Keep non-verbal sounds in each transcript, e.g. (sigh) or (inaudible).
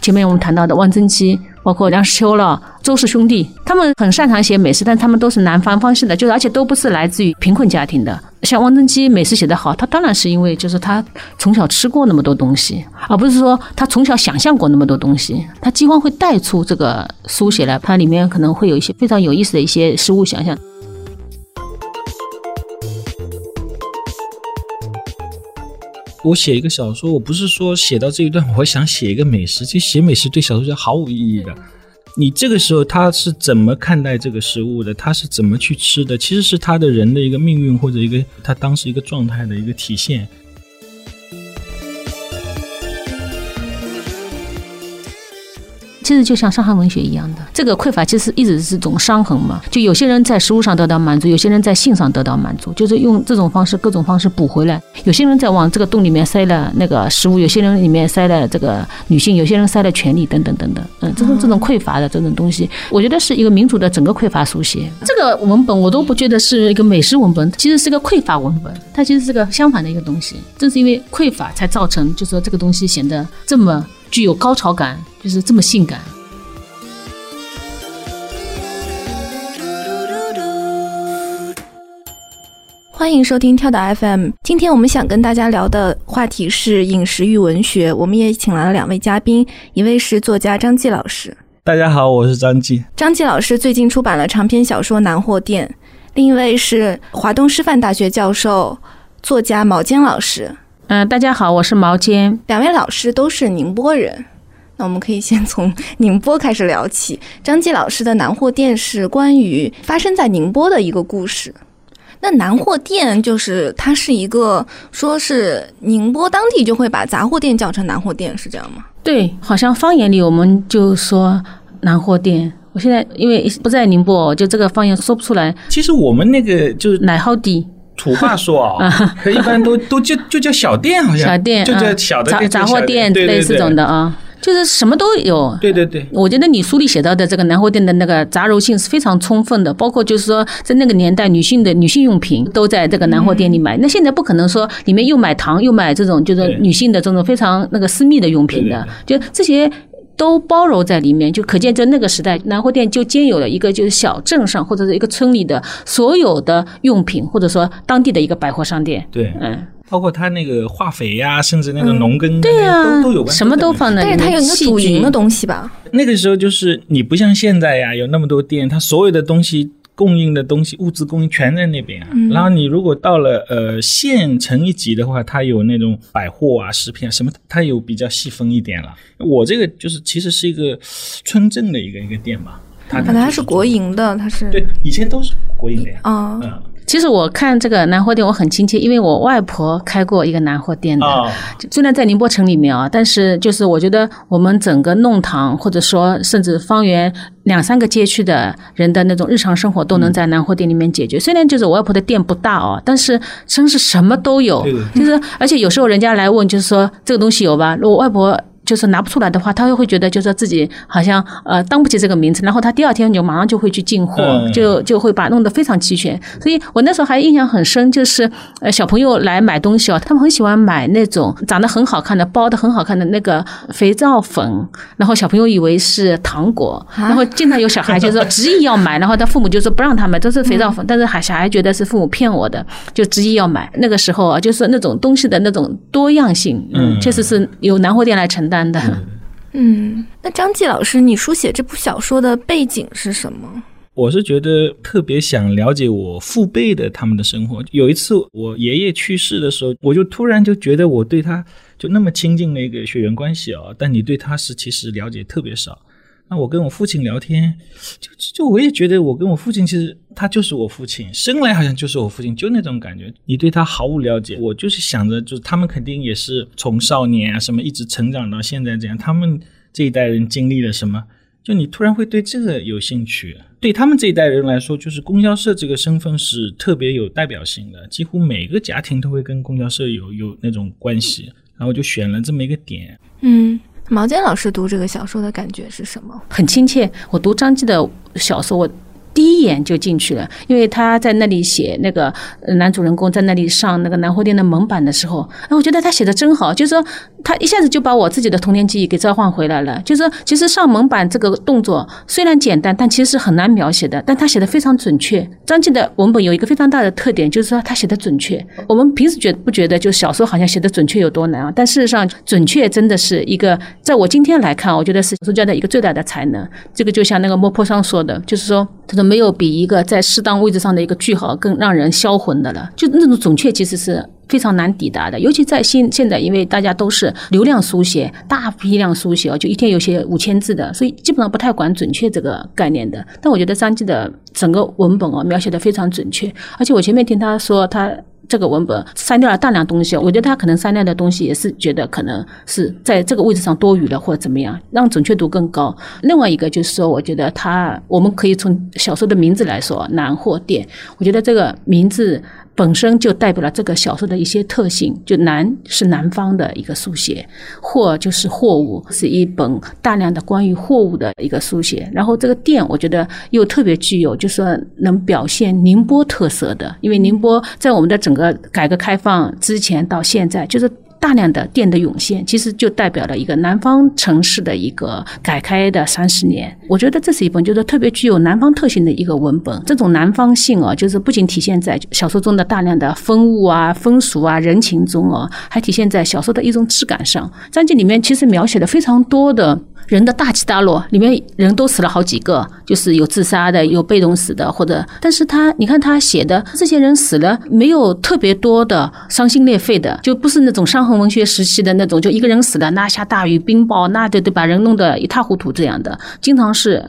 前面我们谈到的汪曾祺，包括梁实秋了、周氏兄弟，他们很擅长写美食，但他们都是南方方式的，就是而且都不是来自于贫困家庭的。像汪曾祺美食写得好，他当然是因为就是他从小吃过那么多东西，而不是说他从小想象过那么多东西。他几乎会带出这个书写来，它里面可能会有一些非常有意思的一些食物想象。我写一个小说，我不是说写到这一段，我想写一个美食。其实写美食对小说家毫无意义的。你这个时候他是怎么看待这个食物的？他是怎么去吃的？其实是他的人的一个命运或者一个他当时一个状态的一个体现。其实就像伤痕文学一样的，这个匮乏其实一直是种伤痕嘛。就有些人在食物上得到满足，有些人在性上得到满足，就是用这种方式、各种方式补回来。有些人在往这个洞里面塞了那个食物，有些人里面塞了这个女性，有些人塞了权利等等等等。嗯，这种这种匮乏的这种东西，我觉得是一个民族的整个匮乏书写。这个文本我都不觉得是一个美食文本，其实是个匮乏文本。它其实是个相反的一个东西。正是因为匮乏，才造成就说这个东西显得这么。具有高潮感，就是这么性感。欢迎收听跳岛 FM。今天我们想跟大家聊的话题是饮食与文学。我们也请来了两位嘉宾，一位是作家张继老师。大家好，我是张继。张继老师最近出版了长篇小说《南货店》。另一位是华东师范大学教授、作家毛尖老师。嗯，大家好，我是毛尖。两位老师都是宁波人，那我们可以先从宁波开始聊起。张继老师的南货店是关于发生在宁波的一个故事。那南货店就是它是一个，说是宁波当地就会把杂货店叫成南货店，是这样吗？对，好像方言里我们就说南货店。我现在因为不在宁波，就这个方言说不出来。其实我们那个就是奶号店。土话说啊，(laughs) 一般都都就就叫小店，好像小店就叫小的杂杂货店，类似这种的啊，就是什么都有。对对对，我觉得你书里写到的这个南货店的那个杂糅性是非常充分的，包括就是说在那个年代，女性的女性用品都在这个南货店里买。那现在不可能说里面又买糖又买这种就是女性的这种非常那个私密的用品的，就这些。都包容在里面，就可见在那个时代，南货店就兼有了一个就是小镇上或者是一个村里的所有的用品，或者说当地的一个百货商店。对，嗯，包括他那个化肥呀，甚至那个农耕，对呀，都都有关，什么都放在。但是它有一个主营的东西吧？那个时候就是你不像现在呀，有那么多店，它所有的东西。供应的东西，物资供应全在那边啊。然后你如果到了呃县城一级的话，它有那种百货啊、食品啊什么，它有比较细分一点了。我这个就是其实是一个村镇的一个一个店吧。它可能它是国营的，它是对，以前都是国营的呀。啊，嗯。其实我看这个南货店，我很亲切，因为我外婆开过一个南货店的。虽然在宁波城里面啊，但是就是我觉得我们整个弄堂，或者说甚至方圆两三个街区的人的那种日常生活，都能在南货店里面解决。虽然就是我外婆的店不大哦，但是真是什么都有。就是而且有时候人家来问，就是说这个东西有吧？我外婆。就是拿不出来的话，他又会觉得就是说自己好像呃当不起这个名字，然后他第二天就马上就会去进货，就就会把弄得非常齐全。所以我那时候还印象很深，就是呃小朋友来买东西哦，他们很喜欢买那种长得很好看的、包的很好看的那个肥皂粉，然后小朋友以为是糖果，然后经常有小孩就说执意要买，然后他父母就说不让他买，都是肥皂粉，但是还小孩觉得是父母骗我的，就执意要买。那个时候啊，就是那种东西的那种多样性，嗯，确实是由南货店来承担。的，嗯，那张继老师，你书写这部小说的背景是什么？我是觉得特别想了解我父辈的他们的生活。有一次我爷爷去世的时候，我就突然就觉得我对他就那么亲近的一个血缘关系啊，但你对他是其实了解特别少。那我跟我父亲聊天，就就我也觉得我跟我父亲其实他就是我父亲，生来好像就是我父亲，就那种感觉。你对他毫无了解，我就是想着，就是他们肯定也是从少年啊什么一直成长到现在这样，他们这一代人经历了什么，就你突然会对这个有兴趣。对他们这一代人来说，就是供销社这个身份是特别有代表性的，几乎每个家庭都会跟供销社有有那种关系，然后就选了这么一个点。嗯。毛尖老师读这个小说的感觉是什么？很亲切。我读张继的小说，我第一眼就进去了，因为他在那里写那个男主人公在那里上那个南货店的门板的时候，哎，我觉得他写的真好，就是说他一下子就把我自己的童年记忆给召唤回来了。就是说，其实上门板这个动作虽然简单，但其实是很难描写的，但他写的非常准确。张晋的文本有一个非常大的特点，就是说他写的准确。我们平时觉不觉得就小说好像写的准确有多难啊？但事实上，准确真的是一个在我今天来看，我觉得是作家的一个最大的才能。这个就像那个莫泊桑说的，就是说。他说没有比一个在适当位置上的一个句号更让人销魂的了。就那种准确，其实是非常难抵达的。尤其在现现在，因为大家都是流量书写、大批量书写，就一天有写五千字的，所以基本上不太管准确这个概念的。但我觉得张继的整个文本哦，描写的非常准确。而且我前面听他说他。这个文本删掉了大量东西，我觉得他可能删掉的东西也是觉得可能是在这个位置上多余了或者怎么样，让准确度更高。另外一个就是说，我觉得他我们可以从小说的名字来说，南货店，我觉得这个名字。本身就代表了这个小说的一些特性，就南是南方的一个书写，货就是货物，是一本大量的关于货物的一个书写。然后这个店，我觉得又特别具有，就是说能表现宁波特色的，因为宁波在我们的整个改革开放之前到现在，就是。大量的店的涌现，其实就代表了一个南方城市的一个改开的三十年。我觉得这是一本就是特别具有南方特性的一个文本。这种南方性啊，就是不仅体现在小说中的大量的风物啊、风俗啊、人情中啊，还体现在小说的一种质感上。章节里面其实描写的非常多的。人的大起大落，里面人都死了好几个，就是有自杀的，有被动死的，或者，但是他，你看他写的这些人死了，没有特别多的伤心裂肺的，就不是那种伤痕文学时期的那种，就一个人死了，那下大雨冰雹，那就得把人弄得一塌糊涂这样的，经常是。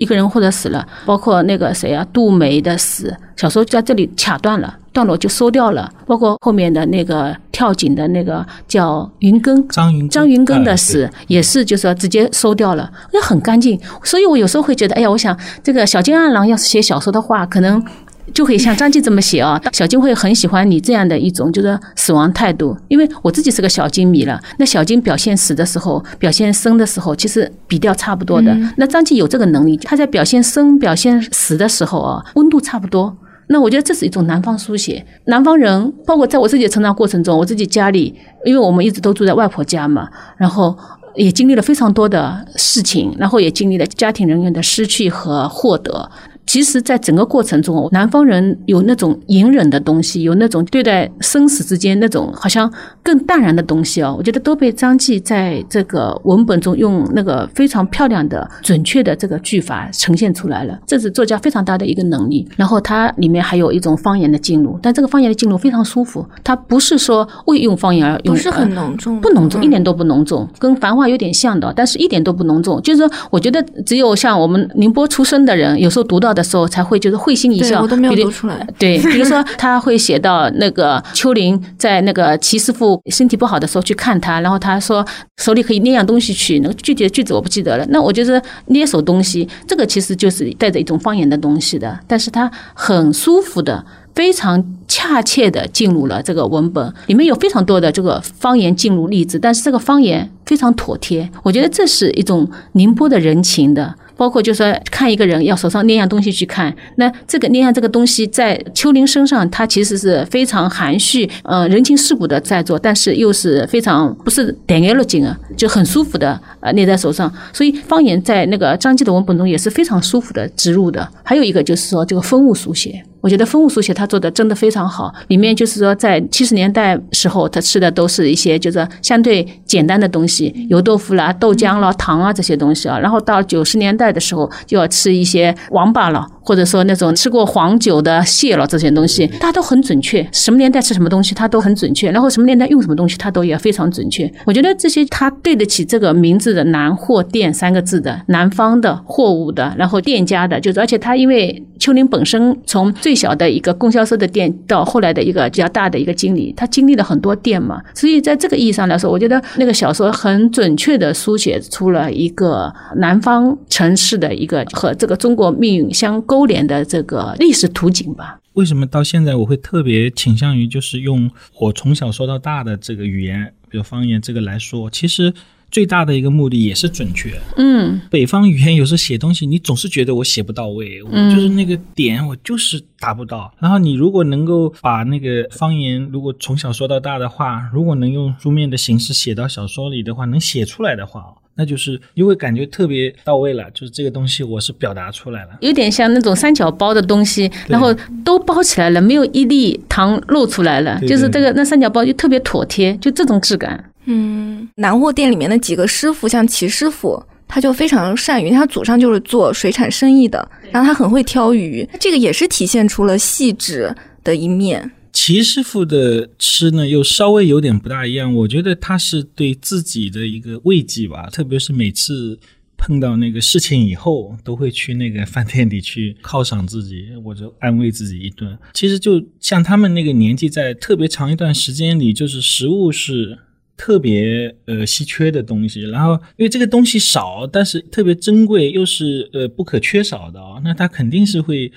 一个人或者死了，包括那个谁啊，杜梅的死，小说在这里卡断了，段落就收掉了。包括后面的那个跳井的那个叫云根，张云张云根的死也是，就是说直接收掉了，那很干净。所以我有时候会觉得，哎呀，我想这个小金二郎要是写小说的话，可能。就可以像张继这么写啊，小金会很喜欢你这样的一种就是死亡态度，因为我自己是个小金迷了。那小金表现死的时候，表现生的时候，其实比调差不多的。那张继有这个能力，他在表现生、表现死的时候啊，温度差不多。那我觉得这是一种南方书写。南方人，包括在我自己的成长过程中，我自己家里，因为我们一直都住在外婆家嘛，然后也经历了非常多的事情，然后也经历了家庭人员的失去和获得。其实，在整个过程中，南方人有那种隐忍的东西，有那种对待生死之间那种好像更淡然的东西哦。我觉得都被张继在这个文本中用那个非常漂亮的、准确的这个句法呈现出来了。这是作家非常大的一个能力。然后它里面还有一种方言的进入，但这个方言的进入非常舒服。它不是说为用方言而用，不是很浓重，不浓重，一点都不浓重，跟繁话有点像的，但是一点都不浓重。就是说，我觉得只有像我们宁波出生的人，有时候读到的。的时候才会就是会心一笑，我都没有读出来。对，比如说他会写到那个秋林在那个齐师傅身体不好的时候去看他，然后他说手里可以捏样东西去，那个具体的句子我不记得了。那我觉得捏手东西，这个其实就是带着一种方言的东西的，但是他很舒服的，非常恰切的进入了这个文本里面有非常多的这个方言进入例子，但是这个方言非常妥帖，我觉得这是一种宁波的人情的。包括就说看一个人要手上捏样东西去看，那这个捏样这个东西在秋林身上，他其实是非常含蓄，呃，人情世故的在做，但是又是非常不是点眼落睛啊，就很舒服的呃捏在手上。所以方言在那个张继的文本中也是非常舒服的植入的。还有一个就是说这个风物书写。我觉得风物书写他做的真的非常好，里面就是说在七十年代时候，他吃的都是一些就是相对简单的东西，油豆腐啦、豆浆啦、糖啊这些东西啊，然后到九十年代的时候就要吃一些王八了。或者说那种吃过黄酒的蟹了这些东西，它都很准确。什么年代吃什么东西，它都很准确。然后什么年代用什么东西，它都也非常准确。我觉得这些它对得起这个名字的“南货店”三个字的南方的货物的，然后店家的，就是而且它因为秋林本身从最小的一个供销社的店到后来的一个比较大的一个经理，他经历了很多店嘛，所以在这个意义上来说，我觉得那个小说很准确的书写出了一个南方城市的一个和这个中国命运相。勾连的这个历史图景吧。为什么到现在我会特别倾向于就是用我从小说到大的这个语言，比如方言这个来说？其实最大的一个目的也是准确。嗯，北方语言有时候写东西，你总是觉得我写不到位，我就是那个点我就是达不到。然后你如果能够把那个方言，如果从小说到大的话，如果能用书面的形式写到小说里的话，能写出来的话。那就是因为感觉特别到位了，就是这个东西我是表达出来了，有点像那种三角包的东西，然后都包起来了，没有一粒糖露出来了，就是这个那三角包就特别妥帖，就这种质感。嗯，南货店里面的几个师傅，像齐师傅，他就非常善于，他祖上就是做水产生意的，然后他很会挑鱼，这个也是体现出了细致的一面。齐师傅的吃呢，又稍微有点不大一样。我觉得他是对自己的一个慰藉吧，特别是每次碰到那个事情以后，都会去那个饭店里去犒赏自己，或者安慰自己一顿。其实就像他们那个年纪，在特别长一段时间里，就是食物是特别呃稀缺的东西。然后因为这个东西少，但是特别珍贵，又是呃不可缺少的，那他肯定是会。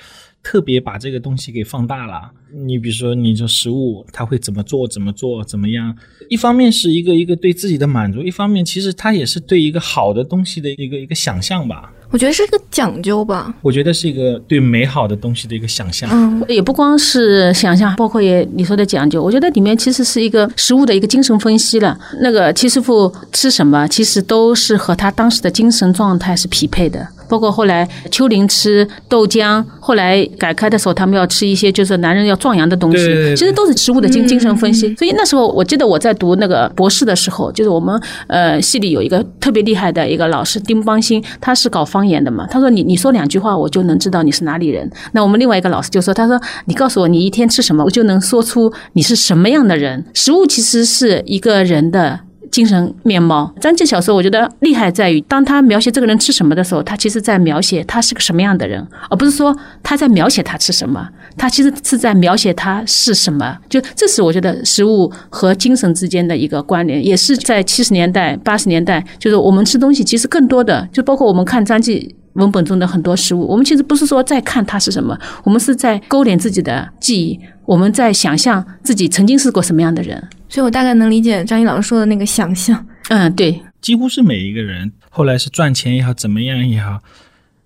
特别把这个东西给放大了。你比如说，你这食物，他会怎么做？怎么做？怎么样？一方面是一个一个对自己的满足，一方面其实他也是对一个好的东西的一个一个想象吧。我觉得是一个讲究吧。我觉得是一个对美好的东西的一个想象。嗯，也不光是想象，包括也你说的讲究。我觉得里面其实是一个食物的一个精神分析了。那个七师傅吃什么，其实都是和他当时的精神状态是匹配的。包括后来秋林吃豆浆，后来改开的时候，他们要吃一些就是男人要壮阳的东西，其实都是食物的精精神分析。所以那时候我记得我在读那个博士的时候，就是我们呃系里有一个特别厉害的一个老师丁邦兴，他是搞方言的嘛。他说你你说两句话，我就能知道你是哪里人。那我们另外一个老师就说，他说你告诉我你一天吃什么，我就能说出你是什么样的人。食物其实是一个人的。精神面貌，张继小说我觉得厉害在于，当他描写这个人吃什么的时候，他其实在描写他是个什么样的人，而不是说他在描写他吃什么，他其实是在描写他是什么。就这是我觉得食物和精神之间的一个关联，也是在七十年代、八十年代，就是我们吃东西其实更多的，就包括我们看张继文本中的很多食物，我们其实不是说在看它是什么，我们是在勾连自己的记忆，我们在想象自己曾经是过什么样的人。所以我大概能理解张毅老师说的那个想象。嗯，对，几乎是每一个人后来是赚钱也好，怎么样也好，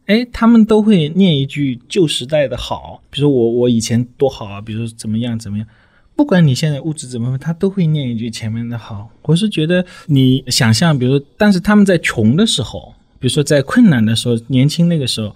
哎，他们都会念一句旧时代的好，比如说我我以前多好啊，比如说怎么样怎么样，不管你现在物质怎么样，他都会念一句前面的好。我是觉得你想象，比如说，但是他们在穷的时候，比如说在困难的时候，年轻那个时候，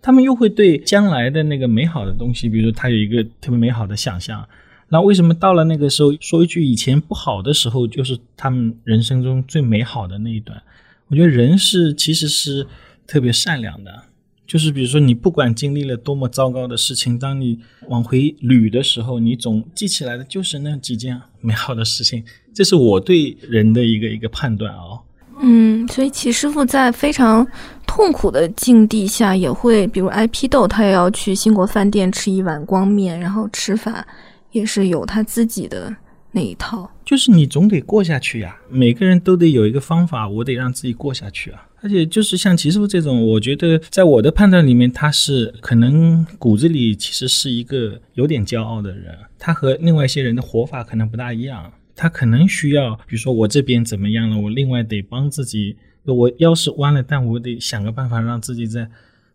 他们又会对将来的那个美好的东西，比如说他有一个特别美好的想象。那为什么到了那个时候说一句以前不好的时候，就是他们人生中最美好的那一段？我觉得人是其实是特别善良的，就是比如说你不管经历了多么糟糕的事情，当你往回捋的时候，你总记起来的就是那几件美好的事情。这是我对人的一个一个判断啊。嗯，所以齐师傅在非常痛苦的境地下，也会比如挨批斗，他也要去兴国饭店吃一碗光面，然后吃法。也是有他自己的那一套，就是你总得过下去呀。每个人都得有一个方法，我得让自己过下去啊。而且就是像齐师傅这种，我觉得在我的判断里面，他是可能骨子里其实是一个有点骄傲的人。他和另外一些人的活法可能不大一样，他可能需要，比如说我这边怎么样了，我另外得帮自己。我腰是弯了，但我得想个办法让自己在。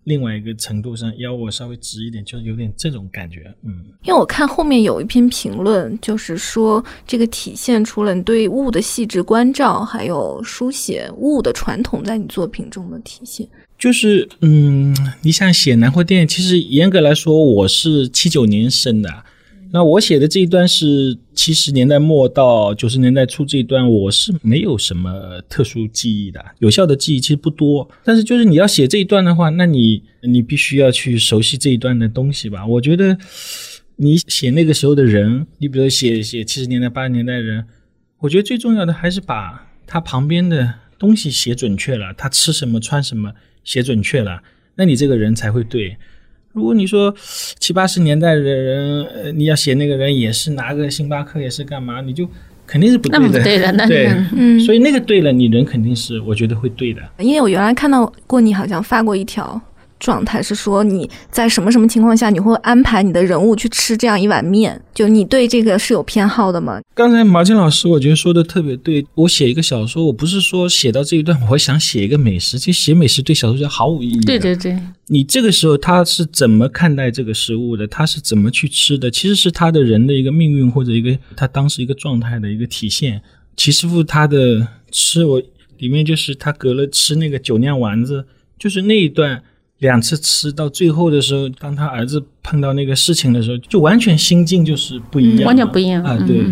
另外一个程度上，腰我稍微直一点，就有点这种感觉，嗯。因为我看后面有一篇评论，就是说这个体现出了你对物的细致关照，还有书写物的传统在你作品中的体现。就是，嗯，你想写南货店，其实严格来说，我是七九年生的。那我写的这一段是七十年代末到九十年代初这一段，我是没有什么特殊记忆的，有效的记忆其实不多。但是就是你要写这一段的话，那你你必须要去熟悉这一段的东西吧。我觉得你写那个时候的人，你比如写写七十年代八十年代人，我觉得最重要的还是把他旁边的东西写准确了，他吃什么穿什么写准确了，那你这个人才会对。如果你说七八十年代的人，呃，你要写那个人也是拿个星巴克也是干嘛，你就肯定是不对的。对的，(laughs) 对，嗯，所以那个对了，你人肯定是我觉得会对的。因为我原来看到过你好像发过一条状态，是说你在什么什么情况下你会安排你的人物去吃这样一碗面？就你对这个是有偏好的吗？刚才马静老师我觉得说的特别对。我写一个小说，我不是说写到这一段我想写一个美食，其实写美食对小说家毫无意义。对对对，你这个时候他是怎么看待这个食物的？他是怎么去吃的？其实是他的人的一个命运或者一个他当时一个状态的一个体现。齐师傅他的吃我。里面就是他隔了吃那个酒酿丸子，就是那一段两次吃到最后的时候，当他儿子碰到那个事情的时候，就完全心境就是不一样，完全不一样啊！对，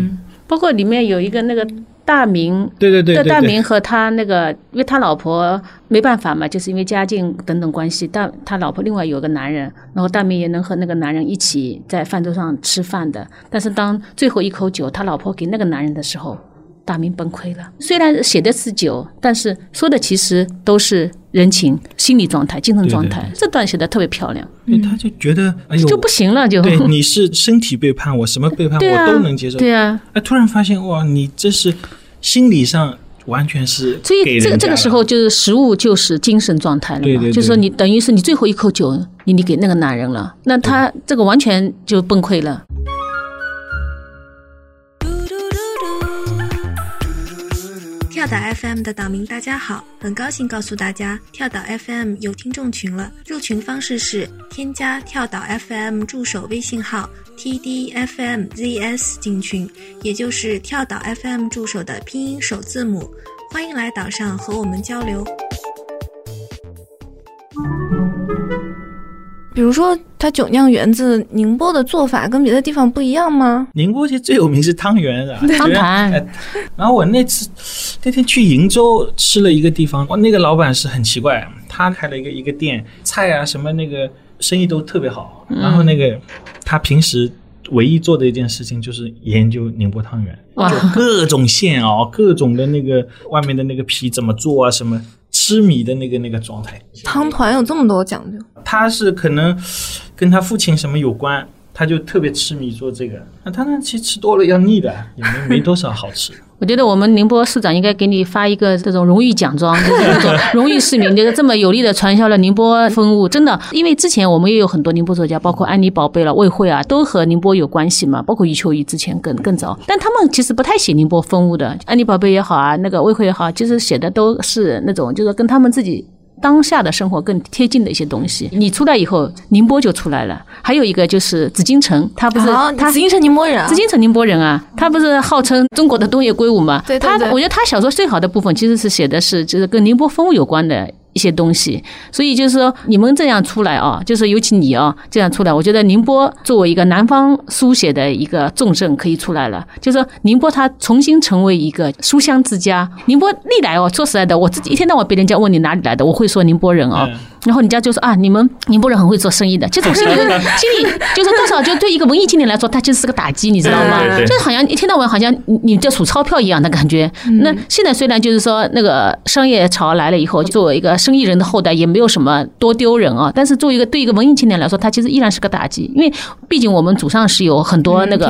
包括里面有一个那个大明，对对对，大明和他那个，因为他老婆没办法嘛，就是因为家境等等关系，但他老婆另外有个男人，然后大明也能和那个男人一起在饭桌上吃饭的，但是当最后一口酒他老婆给那个男人的时候。大明崩溃了。虽然写的是酒，但是说的其实都是人情、心理状态、精神状态。这段写的特别漂亮。对，他就觉得哎呦就不行了，就对你是身体背叛我，什么背叛 (laughs) 我都能接受。对啊，哎，突然发现哇，你这是心理上完全是。所以这个这个时候就是食物就是精神状态了嘛，就是说你等于是你最后一口酒你你给那个男人了，那他这个完全就崩溃了。跳岛 FM 的岛民，大家好，很高兴告诉大家，跳岛 FM 有听众群了。入群方式是添加跳岛 FM 助手微信号 tdfmzs 进群，也就是跳岛 FM 助手的拼音首字母。欢迎来岛上和我们交流。比如说，它酒酿源自，宁波的做法跟别的地方不一样吗？宁波其实最有名是汤圆，(laughs) 是吧？汤盘。然后我那次那天去鄞州吃了一个地方，哇，那个老板是很奇怪，他开了一个一个店，菜啊什么那个生意都特别好。然后那个他平时唯一做的一件事情就是研究宁波汤圆，就各种馅哦，各种的那个外面的那个皮怎么做啊什么。痴迷的那个那个状态，汤团有这么多讲究。他是可能跟他父亲什么有关，他就特别痴迷做这个。那他那其实吃多了要腻的，也没没多少好吃。我觉得我们宁波市长应该给你发一个这种荣誉奖状，就是种荣誉市民，就是这么有力的传销了宁波风物。真的，因为之前我们也有很多宁波作家，包括安妮宝贝了、魏慧啊，都和宁波有关系嘛。包括余秋雨之前更更早，但他们其实不太写宁波风物的。安妮宝贝也好啊，那个魏慧也好，其实写的都是那种，就是跟他们自己。当下的生活更贴近的一些东西，你出来以后，宁波就出来了。还有一个就是紫禁城，他不是他紫禁城宁波人，紫禁城宁波人啊，他不是号称中国的东野圭吾吗？对他，我觉得他小说最好的部分其实是写的是就是跟宁波风物有关的。一些东西，所以就是说，你们这样出来啊，就是尤其你啊，这样出来，我觉得宁波作为一个南方书写的一个重镇，可以出来了。就是说，宁波它重新成为一个书香之家。宁波历来哦，说实在的，我自己一天到晚被人家问你哪里来的，我会说宁波人啊。然后人家就说啊，你们宁波人很会做生意的。其实我心里心里就是多少，就对一个文艺青年来说，他就是个打击，你知道吗？就是好像一天到晚好像你在数钞票一样的感觉。那现在虽然就是说那个商业潮来了以后，作为一个生意人的后代，也没有什么多丢人啊。但是作为一个对一个文艺青年来说，他其实依然是个打击，因为毕竟我们祖上是有很多那个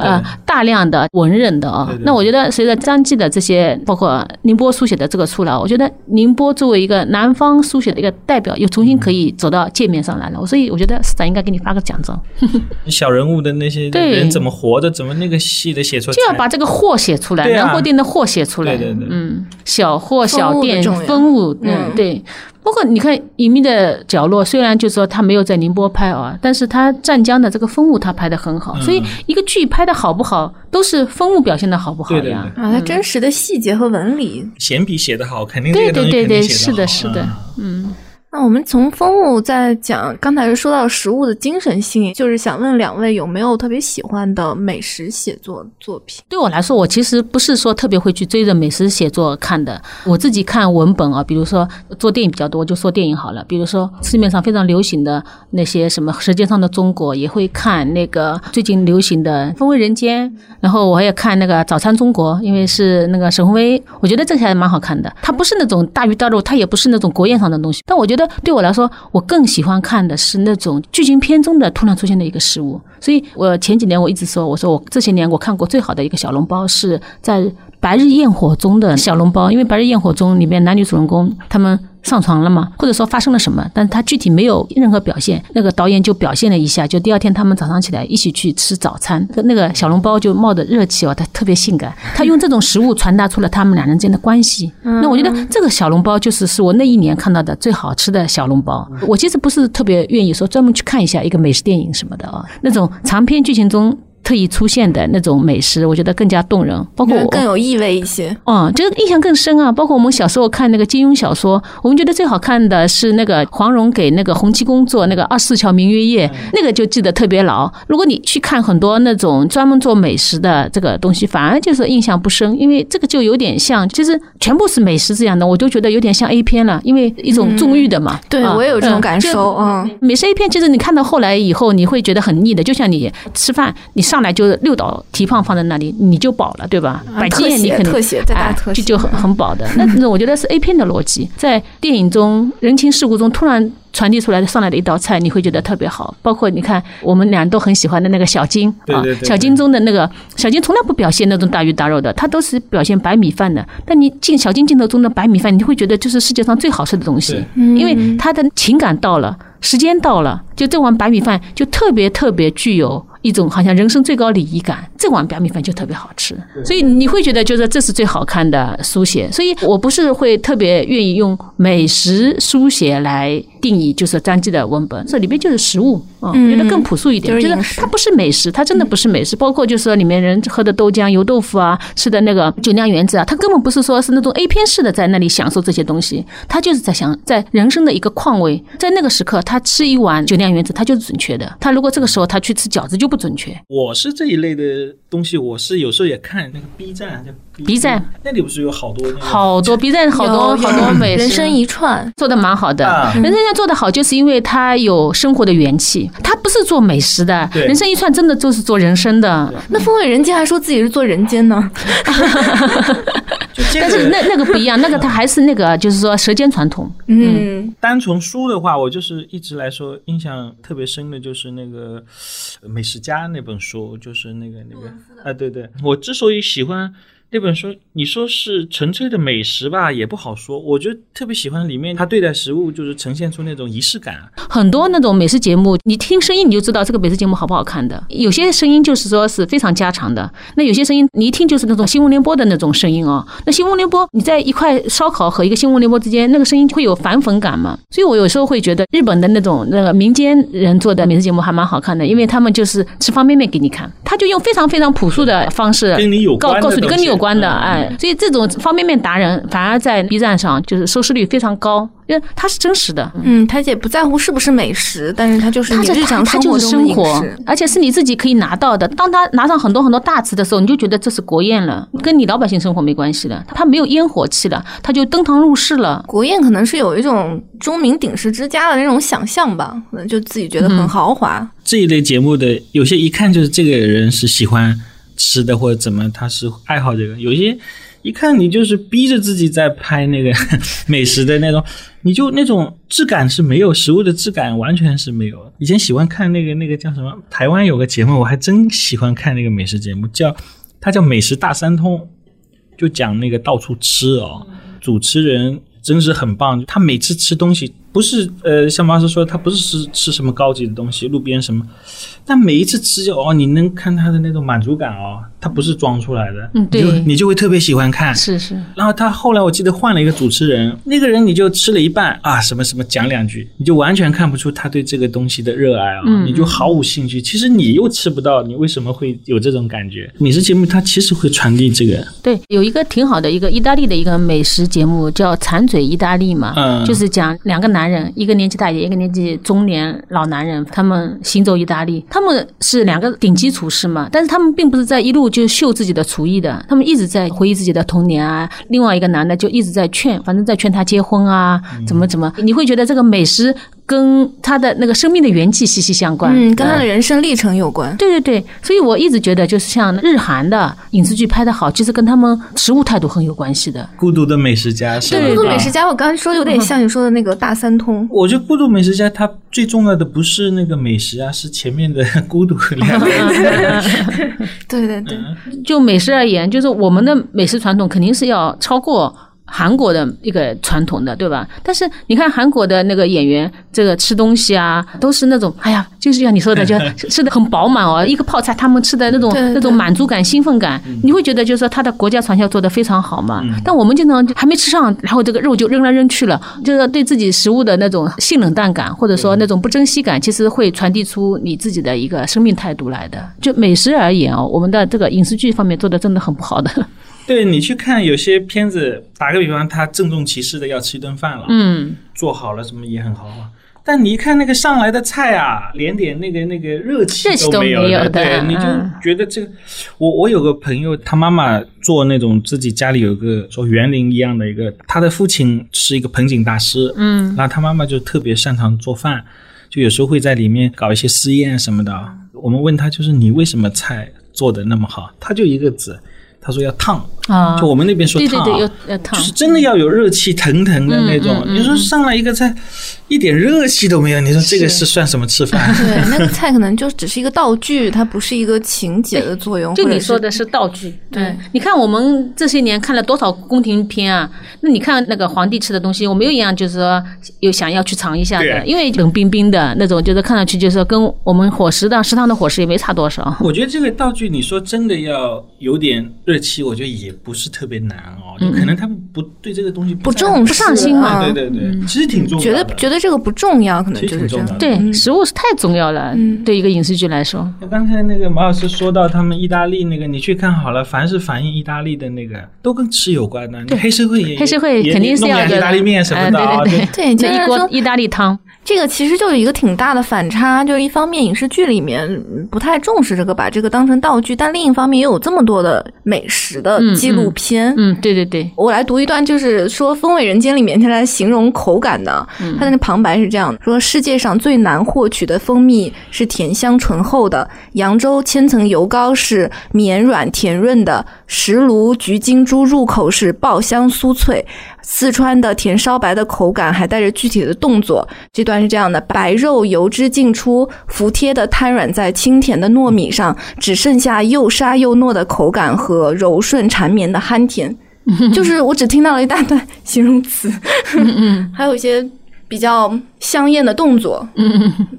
呃大量的文人的啊。那我觉得随着张继的这些，包括宁波书写的这个出来，我觉得宁波作为一个南方书写的一个代表。又重新可以走到界面上来了，所以我觉得市长应该给你发个奖状。(laughs) 小人物的那些人怎么活的，怎么那个戏的写出来，就要把这个货写出来，南货店的货写出来。对对对，嗯，小货小店风物，嗯，对。包括你看《隐秘的角落》，虽然就是说他没有在宁波拍啊，但是他湛江的这个风物他拍的很好。所以一个剧拍的好不好，都是风物表现的好不好呀？啊，他真实的细节和纹理，闲笔写的好，肯定对对对对，是的，是的，嗯。那我们从风物在讲，刚才说到食物的精神性，就是想问两位有没有特别喜欢的美食写作作品？对我来说，我其实不是说特别会去追着美食写作看的，我自己看文本啊，比如说做电影比较多，就说电影好了。比如说市面上非常流行的那些什么《舌尖上的中国》，也会看那个最近流行的《风味人间》，然后我也看那个《早餐中国》，因为是那个沈鸿威，我觉得这些还蛮好看的。它不是那种大鱼大肉，它也不是那种国宴上的东西，但我觉得。对我来说，我更喜欢看的是那种剧情片中的突然出现的一个事物。所以我前几年我一直说，我说我这些年我看过最好的一个小笼包是在《白日焰火》中的小笼包，因为《白日焰火》中里面男女主人公他们上床了吗？或者说发生了什么？但是他具体没有任何表现。那个导演就表现了一下，就第二天他们早上起来一起去吃早餐，那个小笼包就冒着热气哦，他特别性感。他用这种食物传达出了他们两人之间的关系。那我觉得这个小笼包就是是我那一年看到的最好吃的小笼包。我其实不是特别愿意说专门去看一下一个美食电影什么的啊，那种长篇剧情中。特意出现的那种美食，我觉得更加动人，包括更有意味一些。嗯，这个印象更深啊。包括我们小时候看那个金庸小说，我们觉得最好看的是那个黄蓉给那个洪七公做那个二十四桥明月夜，那个就记得特别牢。如果你去看很多那种专门做美食的这个东西，反而就是印象不深，因为这个就有点像，其实全部是美食这样的，我就觉得有点像 A 片了，因为一种纵欲的嘛。对我也有这种感受。嗯，美食 A 片其实你看到后来以后，你会觉得很腻的，就像你吃饭，你上。上来就是六道提胖放在那里，你就饱了，对吧？百鸡你肯定特写，哎，就就很很饱的。那那我觉得是 A 片的逻辑，在电影中人情世故中突然传递出来的上来的一道菜，你会觉得特别好。包括你看，我们俩都很喜欢的那个小金啊，小金中的那个小金从来不表现那种大鱼大肉的，他都是表现白米饭的。但你进小金镜头中的白米饭，你会觉得就是世界上最好吃的东西，因为他的情感到了，时间到了，就这碗白米饭就特别特别具有。一种好像人生最高礼仪感，这碗白米饭就特别好吃，所以你会觉得就是这是最好看的书写。所以我不是会特别愿意用美食书写来定义，就是张继的文本，这里边就是食物啊，觉得更朴素一点，就是它不是美食，它真的不是美食。包括就是说里面人喝的豆浆、油豆腐啊，吃的那个酒酿圆子啊，他根本不是说是那种 A 片式的在那里享受这些东西，他就是在想在人生的一个况味，在那个时刻他吃一碗酒酿圆子，他就是准确的。他如果这个时候他去吃饺子就。不准确。我是这一类的东西，我是有时候也看那个 B 站，叫 B 站，那里不是有好多好多 B 站好多好多美食人生一串做的蛮好的。人生一串做的好，就是因为他有生活的元气，他不是做美食的。人生一串真的就是做人生的。那风味人间还说自己是做人间呢？(laughs) 但是那那个不一样，那个他还是那个，就是说舌尖传统。嗯，单从书的话，我就是一直来说印象特别深的就是那个《美食家》那本书，就是那个那个啊，对对，我之所以喜欢。那本书，你说是纯粹的美食吧，也不好说。我觉得特别喜欢里面他对待食物，就是呈现出那种仪式感。很多那种美食节目，你听声音你就知道这个美食节目好不好看的。有些声音就是说是非常家常的，那有些声音你一听就是那种新闻联播的那种声音哦。那新闻联播，你在一块烧烤和一个新闻联播之间，那个声音会有反讽感嘛？所以我有时候会觉得日本的那种那个民间人做的美食节目还蛮好看的，因为他们就是吃方便面给你看，他就用非常非常朴素的方式跟你有告告诉你跟你有。关的哎，所以这种方便面达人反而在 B 站上就是收视率非常高，因为它是真实的。嗯，他也不在乎是不是美食，但是他就是你日常生活生活，而且是你自己可以拿到的。当他拿上很多很多大词的时候，你就觉得这是国宴了，跟你老百姓生活没关系了。他没有烟火气了，他就登堂入室了。国宴可能是有一种钟鸣鼎食之家的那种想象吧，可能就自己觉得很豪华。这一类节目的有些一看就是这个人是喜欢。吃的或者怎么，他是爱好这个。有些一看你就是逼着自己在拍那个 (laughs) 美食的那种，你就那种质感是没有，食物的质感完全是没有。以前喜欢看那个那个叫什么？台湾有个节目，我还真喜欢看那个美食节目，叫它叫《美食大三通》，就讲那个到处吃哦。主持人真是很棒，他每次吃东西不是呃，像马师说，他不是吃吃什么高级的东西，路边什么。但每一次吃哦，你能看他的那种满足感哦，他不是装出来的，嗯，对，你就会特别喜欢看，是是。然后他后来我记得换了一个主持人，那个人你就吃了一半啊，什么什么讲两句，你就完全看不出他对这个东西的热爱啊，你就毫无兴趣。其实你又吃不到，你为什么会有这种感觉？美食节目它其实会传递这个。对，有一个挺好的一个意大利的一个美食节目叫《馋嘴意大利》嘛，嗯，就是讲两个男人，一个年纪大一点，一个年纪中年老男人，他们行走意大利。他们是两个顶级厨师嘛，但是他们并不是在一路就秀自己的厨艺的，他们一直在回忆自己的童年啊。另外一个男的就一直在劝，反正在劝他结婚啊，怎么怎么，你会觉得这个美食。跟他的那个生命的元气息息相关，嗯，跟他的人生历程有关。对对对，所以我一直觉得，就是像日韩的影视剧拍的好，其实跟他们食物态度很有关系的。孤独的美食家，对孤独美食家，我刚才说有点像你说的那个大三通。我觉得孤独美食家，他最重要的不是那个美食啊，是前面的 (laughs) 孤独和两个 (laughs) 对对对，就美食而言，就是我们的美食传统肯定是要超过。韩国的一个传统的，对吧？但是你看韩国的那个演员，这个吃东西啊，都是那种，哎呀，就是像你说的，就 (laughs) 吃的很饱满哦。一个泡菜，他们吃的那种那种满足感、兴奋感，你会觉得就是说他的国家传销做的非常好嘛。但我们经常还没吃上，然后这个肉就扔来扔去了，就是对自己食物的那种性冷淡感，或者说那种不珍惜感，其实会传递出你自己的一个生命态度来的。就美食而言哦，我们的这个影视剧方面做的真的很不好的。对你去看有些片子，打个比方，他郑重其事的要吃一顿饭了，嗯，做好了什么也很豪华，但你一看那个上来的菜啊，连点那个那个热气都没有的，对，你就觉得这个，我我有个朋友，他妈妈做那种自己家里有个说园林一样的一个，他的父亲是一个盆景大师，嗯，然后他妈妈就特别擅长做饭，就有时候会在里面搞一些试验什么的。我们问他就是你为什么菜做的那么好，他就一个字。他说要烫啊，就我们那边说烫，对对对，要烫，就是真的要有热气腾腾的那种。你说上来一个菜，一点热气都没有，你说这个是算什么吃饭？对，(laughs) 那个菜可能就只是一个道具，它不是一个情节的作用。就你说的是道具，对。你看我们这些年看了多少宫廷片啊？那你看那个皇帝吃的东西，我没有一样，就是说有想要去尝一下的，因为冷冰冰的那种，就是看上去就是说跟我们伙食的食堂的伙食也没差多少。我觉得这个道具，你说真的要有点热。期我觉得也不是特别难哦，就可能他们不对这个东西不重不上心嘛。对对对，其实挺重要。觉得觉得这个不重要，可能就是这样。对，食物是太重要了，对一个影视剧来说。刚才那个马老师说到他们意大利那个，你去看好了，凡是反映意大利的那个，都跟吃有关的。黑社会也黑社会肯定是要意大利面什么的啊，对对对，一锅意大利汤。这个其实就是一个挺大的反差，就是一方面影视剧里面不太重视这个，把这个当成道具，但另一方面又有这么多的美食的纪录片。嗯，对对对，我来读一段，就是说《风味人间》里面它来形容口感的，它的那旁白是这样说：世界上最难获取的蜂蜜是甜香醇厚的，扬州千层油糕是绵软甜润的，石炉橘金珠入口是爆香酥脆。四川的甜烧白的口感还带着具体的动作，这段是这样的：白肉油脂浸出，服帖的瘫软在清甜的糯米上，只剩下又沙又糯的口感和柔顺缠绵的憨甜。(laughs) 就是我只听到了一大段形容词，(laughs) 还有一些比较香艳的动作，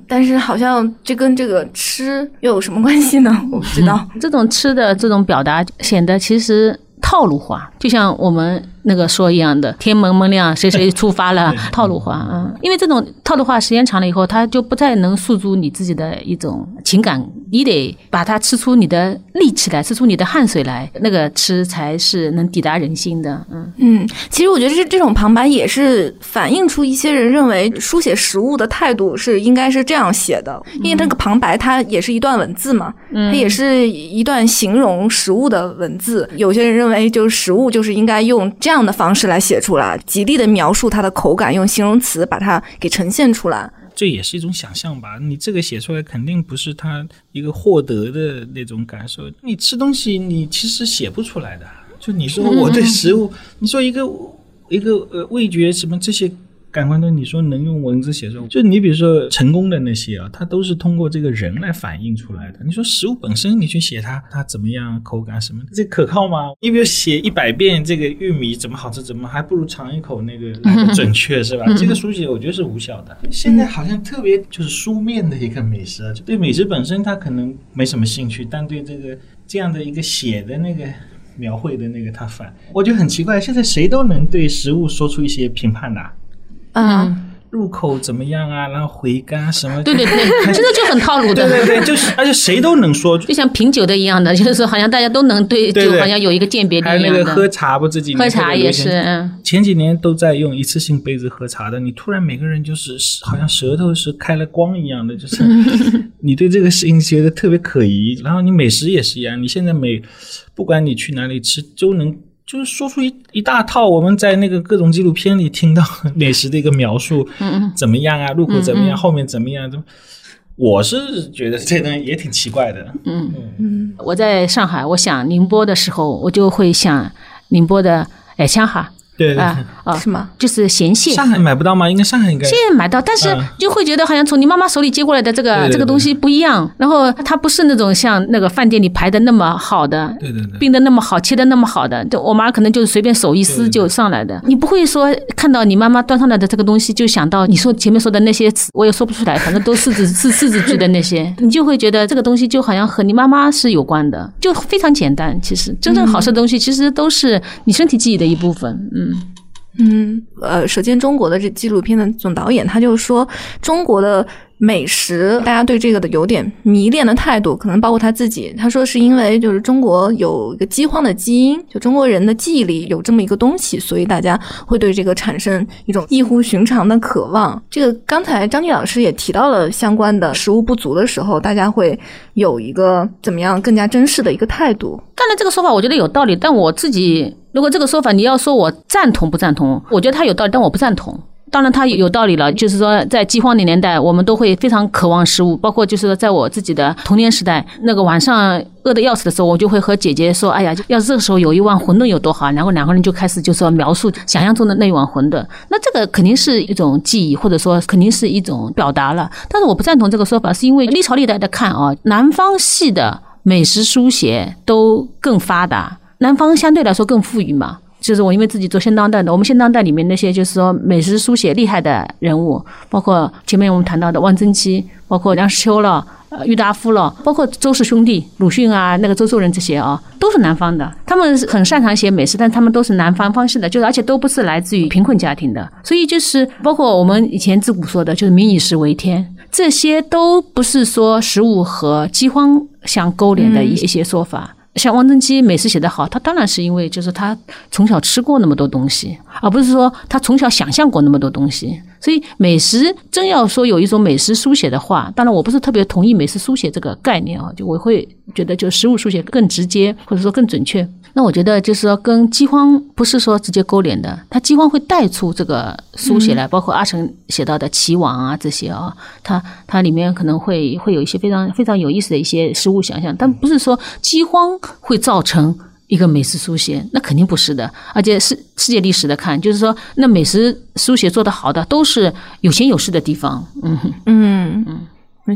但是好像这跟这个吃又有什么关系呢？(laughs) 我不知道。这种吃的这种表达显得其实套路化，就像我们。那个说一样的，天蒙蒙亮，谁谁出发了，套路化啊！因为这种套路化时间长了以后，它就不再能诉诸你自己的一种情感，你得把它吃出你的力气来，吃出你的汗水来，那个吃才是能抵达人心的。嗯嗯，其实我觉得这这种旁白也是反映出一些人认为书写食物的态度是应该是这样写的，因为那个旁白它也是一段文字嘛，它也是一段形容食物的文字。有些人认为，就是食物就是应该用这。这样的方式来写出来，极力的描述它的口感，用形容词把它给呈现出来。这也是一种想象吧？你这个写出来肯定不是他一个获得的那种感受。你吃东西，你其实写不出来的。就你说我对食物，你说一个一个呃味觉什么这些。感官的，你说能用文字写出，就你比如说成功的那些啊，它都是通过这个人来反映出来的。你说食物本身，你去写它，它怎么样，口感什么，这可靠吗？你比如写一百遍这个玉米怎么好吃，怎么还不如尝一口那个来的准确，是吧？这个书写我觉得是无效的。现在好像特别就是书面的一个美食啊，就对美食本身他可能没什么兴趣，但对这个这样的一个写的那个描绘的那个他反，我觉得很奇怪，现在谁都能对食物说出一些评判的。嗯，入口怎么样啊？然后回甘什么？对对对，(laughs) 真的就很套路的。对对对，就是而且谁都能说，就像品酒的一样的，就是好像大家都能对就好像有一个鉴别力一样的。还有那个喝茶不？这几年喝茶也是，嗯，前几年都在用一次性杯子喝茶的，你突然每个人就是好像舌头是开了光一样的，就是 (laughs) 你对这个事情觉得特别可疑。然后你美食也是一样，你现在每不管你去哪里吃，都能。就是说出一一大套我们在那个各种纪录片里听到 (laughs) 美食的一个描述，嗯怎么样啊？入口怎么样？后面怎么样？怎么，我是觉得这东西也挺奇怪的。嗯嗯，我在上海，我想宁波的时候，我就会想宁波的哎香哈。对啊啊，是吗？就是咸蟹。上海买不到吗？应该上海应该。现在买到，但是就会觉得好像从你妈妈手里接过来的这个这个东西不一样。然后它不是那种像那个饭店里排的那么好的，对对对，冰的那么好，切的那么好的。就我妈可能就是随便手一撕就上来的。你不会说看到你妈妈端上来的这个东西就想到你说前面说的那些词，我也说不出来，反正都四字四四字句的那些，你就会觉得这个东西就好像和你妈妈是有关的，就非常简单。其实真正好吃的东西，其实都是你身体记忆的一部分。嗯。嗯，呃，舌尖中国的这纪录片的总导演，他就说中国的。美食，大家对这个的有点迷恋的态度，可能包括他自己。他说是因为就是中国有一个饥荒的基因，就中国人的记忆里有这么一个东西，所以大家会对这个产生一种异乎寻常的渴望。这个刚才张继老师也提到了相关的食物不足的时候，大家会有一个怎么样更加珍视的一个态度。当然，这个说法我觉得有道理，但我自己如果这个说法你要说我赞同不赞同，我觉得他有道理，但我不赞同。当然，它有道理了。就是说，在饥荒的年代，我们都会非常渴望食物。包括就是说，在我自己的童年时代，那个晚上饿得要死的时候，我就会和姐姐说：“哎呀，要是这个时候有一碗馄饨有多好。”然后两个人就开始就说描述想象中的那一碗馄饨。那这个肯定是一种记忆，或者说肯定是一种表达了。但是我不赞同这个说法，是因为历朝历代的看啊，南方系的美食书写都更发达，南方相对来说更富裕嘛。就是我因为自己做现当代的，我们现当代里面那些就是说美食书写厉害的人物，包括前面我们谈到的汪曾祺，包括梁实秋了，呃，郁达夫了，包括周氏兄弟鲁迅啊，那个周作人这些啊，都是南方的，他们很擅长写美食，但他们都是南方方式的，就是而且都不是来自于贫困家庭的，所以就是包括我们以前自古说的，就是民以食为天，这些都不是说食物和饥荒相勾连的一些说法。像汪曾祺美食写得好，他当然是因为就是他从小吃过那么多东西，而不是说他从小想象过那么多东西。所以美食真要说有一种美食书写的话，当然我不是特别同意美食书写这个概念啊，就我会觉得就食物书写更直接或者说更准确。那我觉得就是说跟饥荒不是说直接勾连的，它饥荒会带出这个书写来，包括阿成写到的齐王啊这些啊，它它里面可能会会有一些非常非常有意思的一些食物想象，但不是说饥荒会造成。一个美食书写，那肯定不是的。而且世世界历史的看，就是说，那美食书写做得好的，都是有钱有势的地方。嗯嗯嗯，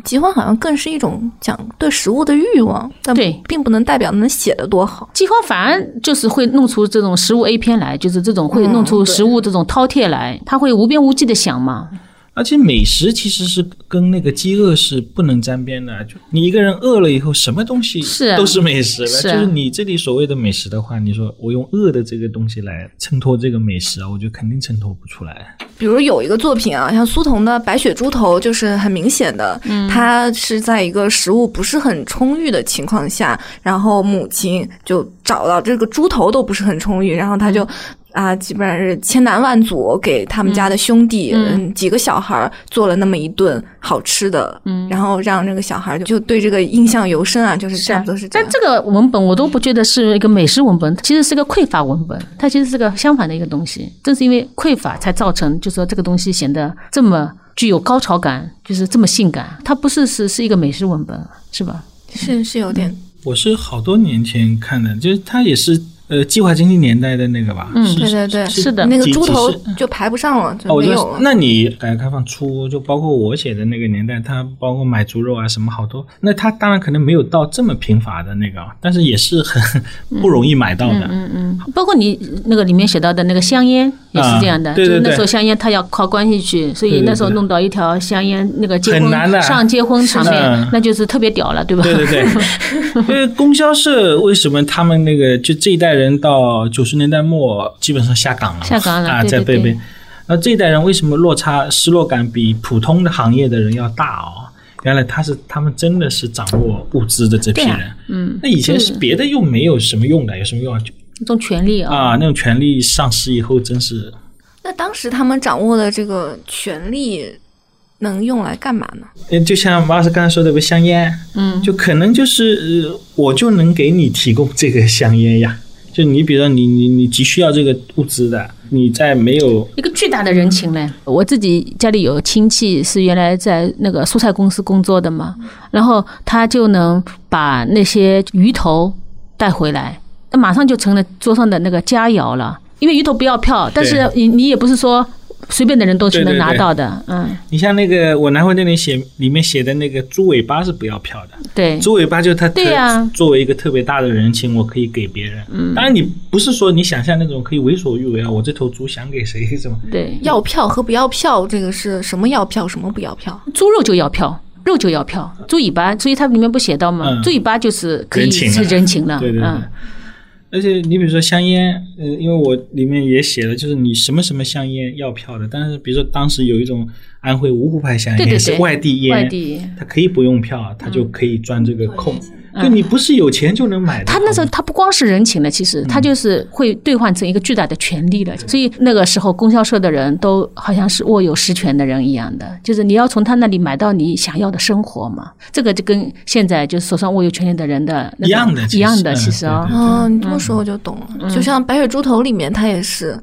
饥荒好像更是一种讲对食物的欲望，但对，并不能代表能写的多好。饥荒反而就是会弄出这种食物 A 片来，就是这种会弄出食物这种饕餮来，他会无边无际的想嘛。而且美食其实是跟那个饥饿是不能沾边的。就你一个人饿了以后，什么东西都是美食了。是就是你这里所谓的美食的话，你说我用饿的这个东西来衬托这个美食啊，我觉得肯定衬托不出来。比如有一个作品啊，像苏童的《白雪猪头》，就是很明显的，他是在一个食物不是很充裕的情况下，然后母亲就找到这个猪头都不是很充裕，然后他就。啊，基本上是千难万阻给他们家的兄弟，嗯，几个小孩做了那么一顿好吃的，嗯，然后让那个小孩就就对这个印象尤深啊，就是差不多是这样。但这个文本我都不觉得是一个美食文本，其实是个匮乏文本，它其实是个相反的一个东西。正是因为匮乏，才造成就说这个东西显得这么具有高潮感，就是这么性感。它不是是是一个美食文本，是吧？是是有点。我是好多年前看的，就是它也是。呃，计划经济年代的那个吧，嗯，对对对，是的，那个猪头就排不上了，就没有了。那你改革开放初，就包括我写的那个年代，它包括买猪肉啊什么好多，那它当然可能没有到这么贫乏的那个，但是也是很 (laughs) 不容易买到的。嗯嗯，包括你那个里面写到的那个香烟也是这样的，就那时候香烟他要靠关系去，所以那时候弄到一条香烟那个结婚上结婚场面，那就是特别屌了，对吧？对对对，(laughs) 因为供销社为什么他们那个就这一代人到。九十年代末，基本上下岗了，下岗了啊，在贝贝。那这一代人为什么落差、失落感比普通的行业的人要大哦？原来他是他们真的是掌握物资的这批人。嗯，那以前是别的又没有什么用的，有什么用啊？就那种权利啊，啊，那种权利丧失以后，真是。那当时他们掌握的这个权利能用来干嘛呢？嗯，就像马老师刚才说的，不香烟，嗯，就可能就是我就能给你提供这个香烟呀。就你，比如说你你你急需要这个物资的，你在没有一个巨大的人情嘞。我自己家里有亲戚是原来在那个蔬菜公司工作的嘛，然后他就能把那些鱼头带回来，那马上就成了桌上的那个佳肴了。因为鱼头不要票，但是你你也不是说。随便的人都是能拿到的，嗯。你像那个我南汇那里写里面写的那个猪尾巴是不要票的，对，猪尾巴就是他对呀，作为一个特别大的人情，我可以给别人。嗯，当然你不是说你想象那种可以为所欲为啊，我这头猪想给谁什么？对，要票和不要票，这个是什么要票，什么不要票？猪肉就要票，肉就要票，猪尾巴，所以它里面不写到吗？猪尾巴就是可以是人情了，对对对。而且你比如说香烟，呃，因为我里面也写了，就是你什么什么香烟要票的，但是比如说当时有一种安徽芜湖牌香烟是外地烟，它可以不用票，它就可以钻这个空。就你不是有钱就能买的。他那时候他不光是人情的，其实他就是会兑换成一个巨大的权利的。所以那个时候供销社的人都好像是握有实权的人一样的，就是你要从他那里买到你想要的生活嘛。这个就跟现在就是手上握有权利的人的一样的，一样的其实啊。哦，你这么说我就懂了。就像白雪猪头里面，他也是。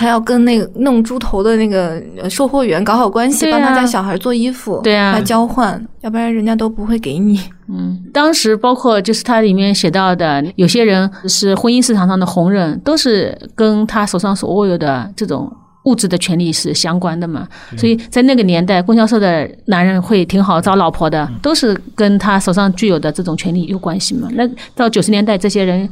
他要跟那个弄猪头的那个售货员搞好关系，帮他家小孩做衣服，对啊，来交换，要不然人家都不会给你。嗯，当时包括就是他里面写到的，有些人是婚姻市场上的红人，都是跟他手上所握有的这种。物质的权利是相关的嘛，所以在那个年代，供销社的男人会挺好找老婆的，都是跟他手上具有的这种权利有关系嘛。那到九十年代，这些人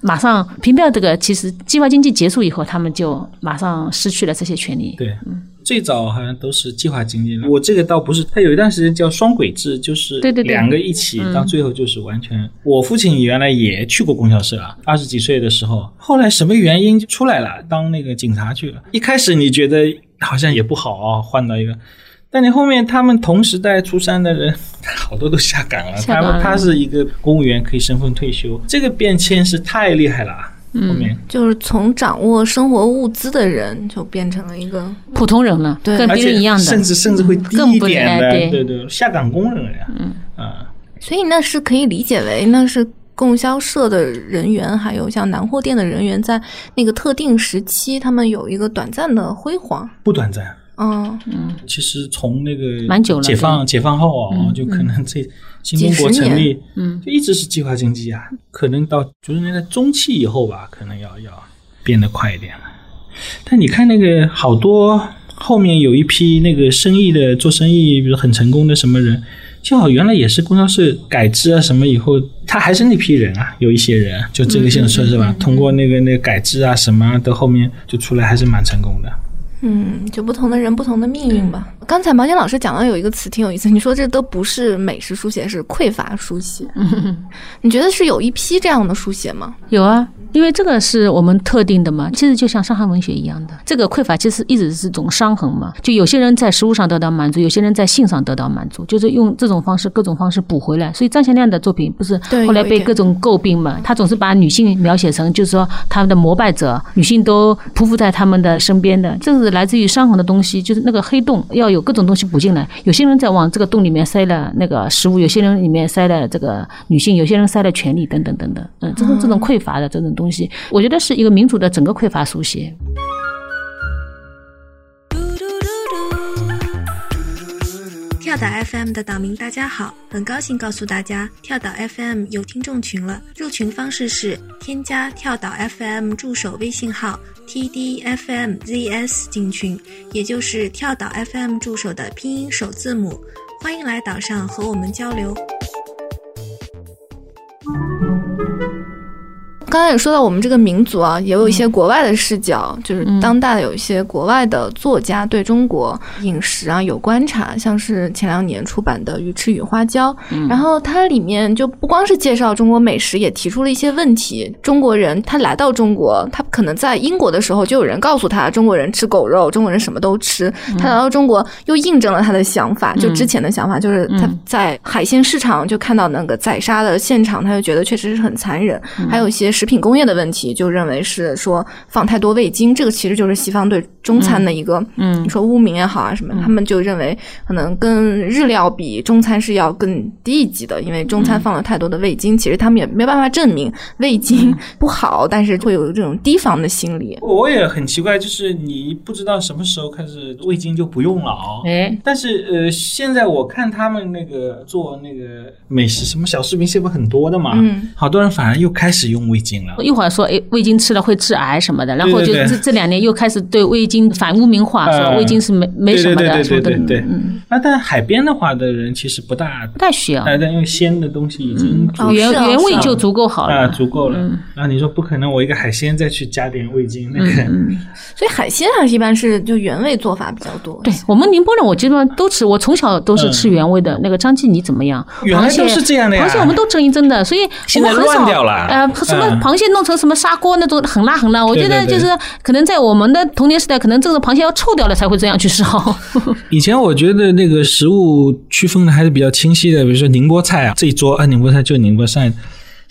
马上凭票这个，其实计划经济结束以后，他们就马上失去了这些权利。对，嗯。最早好像都是计划经济，我这个倒不是，它有一段时间叫双轨制，就是两个一起，到最后就是完全。我父亲原来也去过供销社啊，二十几岁的时候，后来什么原因就出来了，当那个警察去了。一开始你觉得好像也不好啊，换到一个，但你后面他们同时代出山的人，(laughs) 好多都下岗了，他他是一个公务员可以身份退休，这个变迁是太厉害了。嗯，就是从掌握生活物资的人，就变成了一个普通人了，对，跟别人一样的，甚至甚至会低一点的，对对，下岗工人呀，嗯啊，所以那是可以理解为那是供销社的人员，还有像南货店的人员，在那个特定时期，他们有一个短暂的辉煌，不短暂，嗯嗯，其实从那个蛮久了，解放解放后啊，就可能这。新中国成立，嗯，就一直是计划经济啊，可能到九十年代中期以后吧，可能要要变得快一点了。但你看那个好多后面有一批那个生意的做生意，比如很成功的什么人，就好原来也是供销社改制啊什么以后，他还是那批人啊，有一些人就这个现在说是吧？通过那个那个改制啊什么的后面就出来还是蛮成功的。嗯，就不同的人，不同的命运吧。刚才毛尖老师讲到有一个词挺有意思，你说这都不是美式书写，是匮乏书写。你觉得是有一批这样的书写吗？有啊。因为这个是我们特定的嘛，其实就像伤痕文学一样的，这个匮乏其实一直是种伤痕嘛。就有些人在食物上得到满足，有些人在性上得到满足，就是用这种方式、各种方式补回来。所以张贤亮的作品不是后来被各种诟病嘛？他总是把女性描写成就是说他们的膜拜者，女性都匍匐在他们的身边的，这是来自于伤痕的东西，就是那个黑洞要有各种东西补进来。有些人在往这个洞里面塞了那个食物，有些人里面塞了这个女性，有些人塞了权利等等等等。嗯，这种这种匮乏的这种。东东西，我觉得是一个民主的整个匮乏书写。跳岛 FM 的岛民大家好，很高兴告诉大家，跳岛 FM 有听众群了。入群方式是添加跳岛 FM 助手微信号 tdfmzs 进群，也就是跳岛 FM 助手的拼音首字母。欢迎来岛上和我们交流。刚才也说到，我们这个民族啊，也有一些国外的视角，就是当代的有一些国外的作家对中国饮食啊有观察，像是前两年出版的《鱼翅与花椒》，然后它里面就不光是介绍中国美食，也提出了一些问题。中国人他来到中国，他可能在英国的时候就有人告诉他，中国人吃狗肉，中国人什么都吃。他来到中国又印证了他的想法，就之前的想法，就是他在海鲜市场就看到那个宰杀的现场，他就觉得确实是很残忍，还有一些。食品工业的问题，就认为是说放太多味精，这个其实就是西方对中餐的一个，嗯你说污名也好啊什么，他们就认为可能跟日料比，中餐是要更低一级的，因为中餐放了太多的味精，其实他们也没办法证明味精 (laughs) 不好，但是会有这种提防的心理。我也很奇怪，就是你不知道什么时候开始味精就不用了哦。哎，但是呃，现在我看他们那个做那个美食什么小视频，现在不很多的嘛，嗯，好多人反而又开始用味精了。一会儿说哎味精吃了会致癌什么的，然后就这这两年又开始对味精反污名化，呃说味精是没没什么对对的什么的，对对对对嗯，那但海边的话的人其实不大，不太需要，哎，但因为鲜的东西已经原原味就足够好啊了。足够了。嗯然后你说不可能，我一个海鲜再去加点味精，那个嗯，所以海鲜还是一般是就原味做法比较多。对我们宁波人，我基本上都吃，我从小都是吃原味的。那个张记，你怎么样？螃蟹原来都是这样的呀螃蟹我们都蒸一蒸的，所以现在我们很少乱掉了呃，什么嗯螃蟹弄成什么砂锅那种很辣很辣，我觉得就是可能在我们的童年时代，可能这个螃蟹要臭掉了才会这样去烧。(laughs) 以前我觉得那个食物区分的还是比较清晰的，比如说宁波菜啊，这一桌啊宁波菜就宁波菜。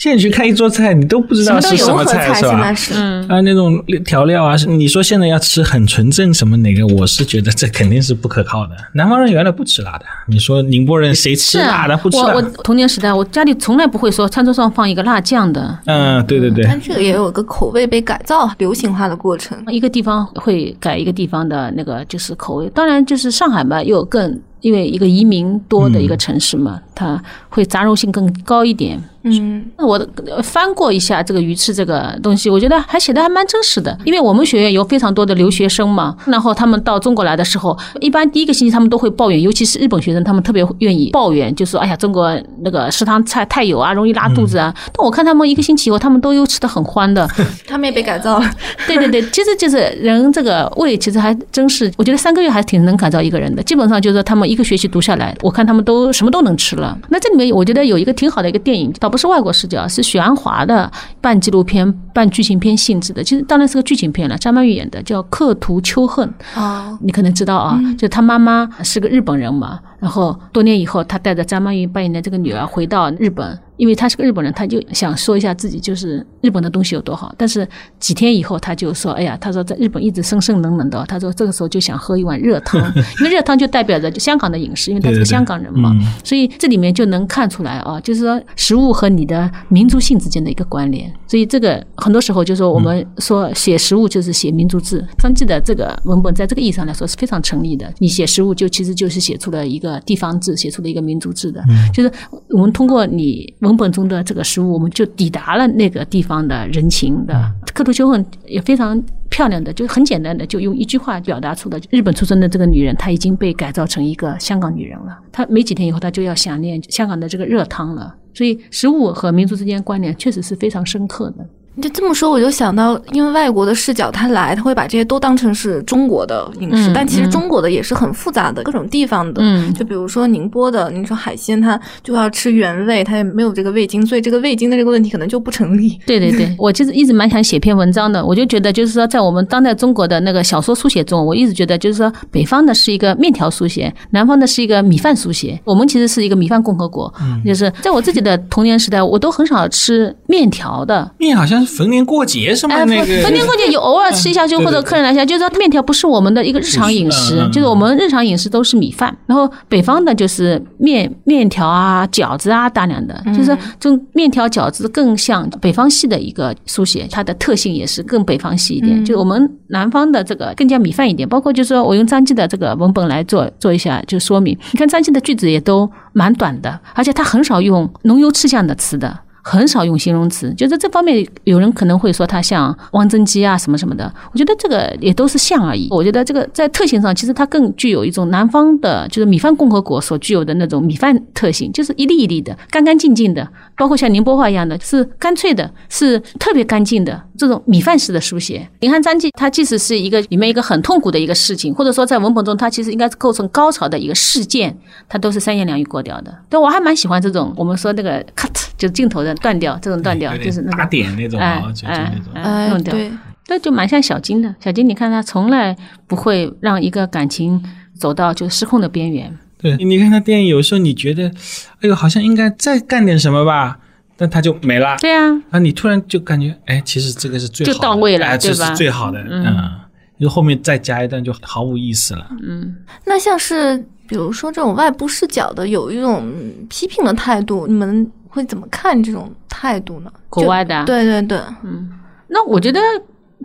现在你去看一桌菜，你都不知道是什么融合菜是吧？现在是，嗯，啊，那种调料啊，你说现在要吃很纯正什么哪个？我是觉得这肯定是不可靠的。南方人原来不吃辣的，你说宁波人谁吃辣的？不，吃我我。童年时代，我家里从来不会说餐桌上放一个辣酱的。嗯，对对对，但这个也有个口味被改造、流行化的过程。一个地方会改一个地方的那个就是口味，当然就是上海嘛，又更因为一个移民多的一个城市嘛，它会杂糅性更高一点。嗯，那我呃翻过一下这个鱼翅这个东西，我觉得还写的还蛮真实的，因为我们学院有非常多的留学生嘛，然后他们到中国来的时候，一般第一个星期他们都会抱怨，尤其是日本学生，他们特别愿意抱怨，就说哎呀，中国那个食堂菜太油啊，容易拉肚子啊。但我看他们一个星期以后，他们都又吃的很欢的，(laughs) 他们也被改造了。(laughs) 对对对，其实就是人这个胃，其实还真是，我觉得三个月还挺能改造一个人的。基本上就是说他们一个学期读下来，我看他们都什么都能吃了。那这里面我觉得有一个挺好的一个电影，倒不是外国视角，是许鞍华的半纪录片、半剧情片性质的。其实当然是个剧情片了，张曼玉演的，叫《刻图秋恨》。啊，你可能知道啊，就她妈妈是个日本人嘛，然后多年以后，她带着张曼玉扮演的这个女儿回到日本，因为他是个日本人，他就想说一下自己就是日本的东西有多好。但是几天以后，他就说：“哎呀，他说在日本一直生生冷冷的，他说这个时候就想喝一碗热汤，(laughs) 因为热汤就代表着就香港的饮食，因为他是个香港人嘛，嗯所以这里面就能看出来啊，就是说食物和你的民族性之间的一个关联。所以这个很多时候就说我们说写食物就是写民族志，张继的这个文本在这个意义上来说是非常成立的。你写食物就其实就是写出了一个地方志，写出了一个民族志的，就是我们通过你文本中的这个食物，我们就抵达了那个地方的人情的。刻度秋恨也非常。漂亮的，就很简单的，就用一句话表达出的日本出生的这个女人，她已经被改造成一个香港女人了。她没几天以后，她就要想念香港的这个热汤了。所以，食物和民族之间关联确实是非常深刻的。你就这么说，我就想到，因为外国的视角他来，他会把这些都当成是中国的饮食，嗯但其实嗯中国的也是很复杂的，各种地方的。嗯就比如说宁波的，你说海鲜，它就要吃原味，它也没有这个味精，所以这个味精的这个问题可能就不成立。对对对，(laughs) 我其实一直蛮想写篇文章的，我就觉得就是说，在我们当代中国的那个小说书写中，我一直觉得就是说，北方的是一个面条书写，南方的是一个米饭书写。我们其实是一个米饭共和国，就是在我自己的童年时代，我都很少吃面条的。面好像是逢年过节什么哎，那个，逢年过节有偶尔吃一下，就或者客人来一下，就是说面条不是我们的一个日常饮食就是我们日常饮食都是米饭，然后北方的就是面面条啊、饺子啊，大量的，就是这种面条饺子更像北方系的一个书写，它的特性也是更北方系一点，就我们南方的这个更加米饭一点，包括就是说我用张继的这个文本来做做一下就说明，你看张继的句子也都蛮短的，而且他很少用浓油赤酱的词的。很少用形容词，就是这方面有人可能会说它像汪曾祺啊什么什么的，我觉得这个也都是像而已。我觉得这个在特性上，其实它更具有一种南方的，就是米饭共和国所具有的那种米饭特性，就是一粒一粒的、干干净净的，包括像宁波话一样的，是干脆的，是特别干净的这种米饭式的书写。林汉章记，他即使是一个里面一个很痛苦的一个事情，或者说在文本中，它其实应该是构成高潮的一个事件，它都是三言两语过掉的。对我还蛮喜欢这种我们说那个 cut 就镜头的断掉，这种断掉就是那打。点那种哎啊，就就哎那种。哎，哎弄，掉，对，这就蛮像小金的。小金，你看他从来不会让一个感情走到就失控的边缘。对，你看他电影，有时候你觉得，哎呦，好像应该再干点什么吧，但他就没了。对啊，啊，你突然就感觉，哎，其实这个是最好的就到位了哎，这对吧是最好的，嗯嗯。就后面再加一段就毫无意思了。嗯，那像是比如说这种外部视角的，有一种批评的态度，你们会怎么看这种态度呢？国外的，对对对，嗯，那我觉得。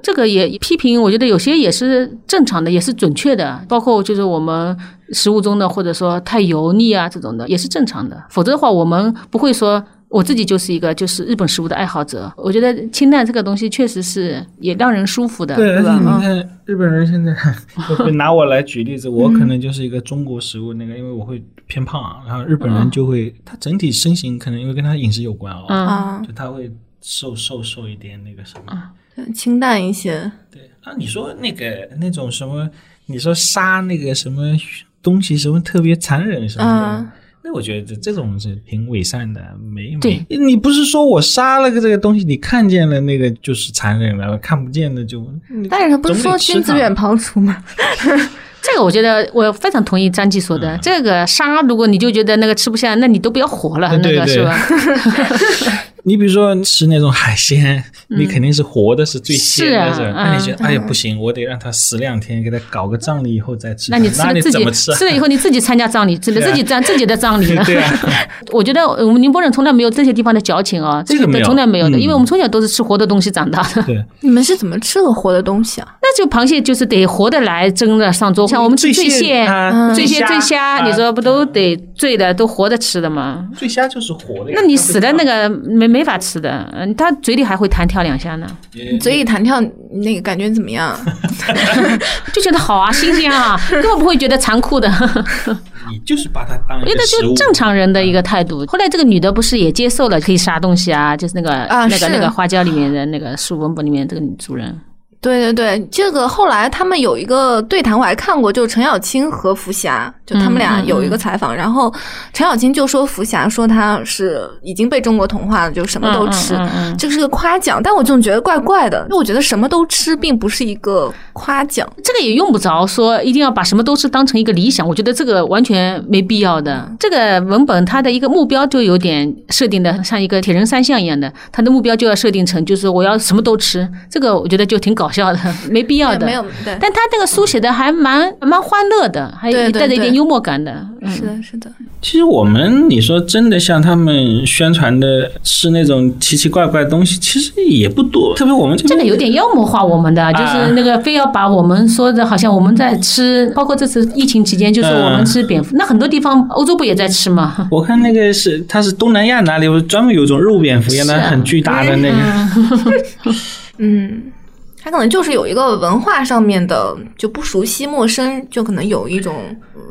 这个也批评，我觉得有些也是正常的，也是准确的。包括就是我们食物中的，或者说太油腻啊这种的，也是正常的。否则的话，我们不会说我自己就是一个就是日本食物的爱好者。我觉得清淡这个东西确实是也让人舒服的，对吧？你看日本人现在 (laughs) 拿我来举例子，我可能就是一个中国食物那个，因为我会偏胖，然后日本人就会他整体身形可能因为跟他饮食有关哦，就他会瘦瘦瘦一点那个什么。清淡一些，对啊，你说那个那种什么，你说杀那个什么东西，什么特别残忍什么的，那我觉得这这种是挺伪善的，没没，你不是说我杀了个这个东西，你看见了那个就是残忍了，看不见的就，但是他不是说君子远庖厨吗？(laughs) 这个我觉得我非常同意张继说的，这个杀如果你就觉得那个吃不下，那你都不要活了，那个是吧？(laughs) 你比如说吃那种海鲜，你肯定是活的是最鲜的，是那你觉得哎呀不行，我得让它死两天，给它搞个葬礼以后再吃。那你吃了自己吃了以后你自己参加葬礼，吃 (laughs) 了自己葬自己的葬礼了。(laughs) 对啊，(laughs) 我觉得我们宁波人从来没有这些地方的矫情啊，这个从来没有的，因为我们从小都是吃活的东西长大的。对，你们是怎么吃的活的东西啊？那就螃蟹就是得活的来蒸的上桌，像我们吃醉蟹、醉蟹、醉虾，你说不都得醉的都活的吃的吗？醉虾就是活的。那你死的那个没没法吃的。嗯，他嘴里还会弹跳两下呢。嘴里弹跳，那个感觉怎么样？(laughs) (laughs) 就觉得好啊，新鲜啊，(laughs) 根本不会觉得残酷的。你就是把它当一个就正常人的一个态度。后来这个女的不是也接受了可以杀东西啊？就是那个那个那个花椒里面的那个树文本里面这个女主人。对对对，这个后来他们有一个对谈，我还看过，就是陈小青和福霞，就他们俩有一个采访，然后陈小青就说福霞说他是已经被中国同化了，就什么都吃，这是个夸奖，但我总觉得怪怪的，因为我觉得什么都吃并不是一个夸奖，这个也用不着说一定要把什么都吃当成一个理想，我觉得这个完全没必要的。这个文本它的一个目标就有点设定的像一个铁人三项一样的，它的目标就要设定成就是我要什么都吃，这个我觉得就挺搞笑。笑的 (laughs) 没必要的，没有对，但他这个书写的还蛮蛮欢乐的，还带着一点幽默感的。是的，是的。其实我们你说真的像他们宣传的是那种奇奇怪怪的东西，其实也不多。特别我们这个有点妖魔化我们的，就是那个非要把我们说的好像我们在吃，包括这次疫情期间，就是我们吃蝙蝠。那很多地方欧洲不也在吃吗？(laughs) 我看那个是，他是东南亚哪里，专门有一种肉蝙蝠原来很巨大的那个。嗯。(laughs) 他可能就是有一个文化上面的就不熟悉、陌生，就可能有一种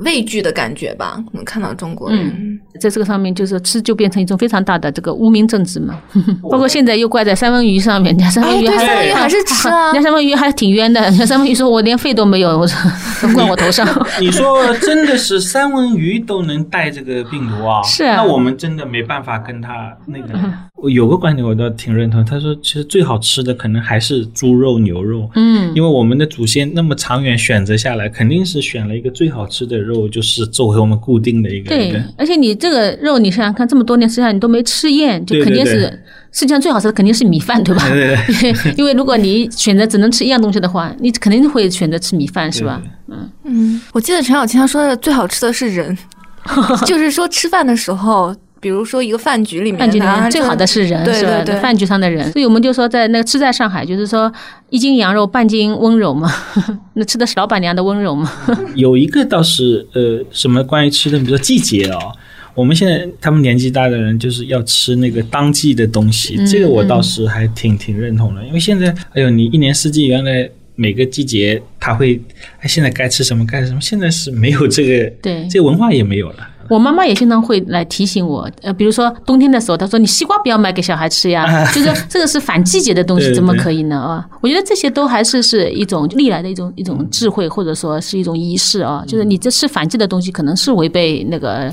畏惧的感觉吧。可能看到中国人在这个上面，就是吃就变成一种非常大的这个污名政治嘛。(laughs) 包括现在又怪在三文鱼上面，人家三文鱼还还是吃啊，(laughs) 人家三文鱼还挺冤的。人家三文鱼说我连肺都没有，我说怪我头上。(laughs) 你说真的是三文鱼都能带这个病毒啊？是啊，那我们真的没办法跟他那个。我有个观点我倒挺认同，他说其实最好吃的可能还是猪肉。牛肉，嗯，因为我们的祖先那么长远选择下来，肯定是选了一个最好吃的肉，就是作为我们固定的一个。对，而且你这个肉，你想想看，这么多年实际上你都没吃厌，就肯定是世界上最好吃的肯定是米饭，对吧？对对。(laughs) 因为如果你选择只能吃一样东西的话，你肯定会选择吃米饭，是吧？嗯嗯。我记得陈小青他说的最好吃的是人，(laughs) 就是说吃饭的时候。比如说一个饭局里面，饭局里面最好的是人，是吧？饭局上的人，所以我们就说在那个吃在上海，就是说一斤羊肉半斤温柔嘛，(laughs) 那吃的是老板娘的温柔嘛。(laughs) 有一个倒是呃，什么关于吃的，比如说季节哦，我们现在他们年纪大的人就是要吃那个当季的东西，这个我倒是还挺挺认同的，因为现在哎呦，你一年四季原来每个季节他会，哎，现在该吃什么该吃什么，现在是没有这个，对，这个文化也没有了。我妈妈也经常会来提醒我，呃，比如说冬天的时候，她说你西瓜不要买给小孩吃呀，(laughs) 就是这个是反季节的东西，怎么可以呢？啊，我觉得这些都还是是一种历来的一种一种智慧，或者说是一种仪式啊，就是你这是反季的东西，可能是违背那个。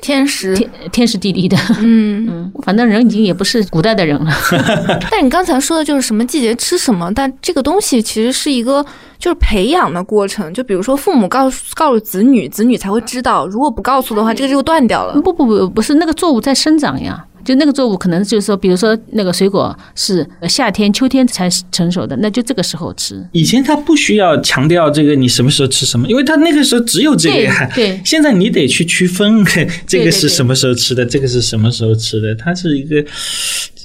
天时天天时地利的，嗯嗯，反正人已经也不是古代的人了。(laughs) 但你刚才说的就是什么季节吃什么，但这个东西其实是一个就是培养的过程。就比如说父母告诉告诉子女，子女才会知道；如果不告诉的话，这个就断掉了。不不不，不是那个作物在生长呀。就那个作物可能就是说，比如说那个水果是夏天、秋天才成熟的，那就这个时候吃。以前他不需要强调这个你什么时候吃什么，因为他那个时候只有这个呀。对。现在你得去区分 (laughs) 这个是什么时候吃的，这个是什么时候吃的，它是一个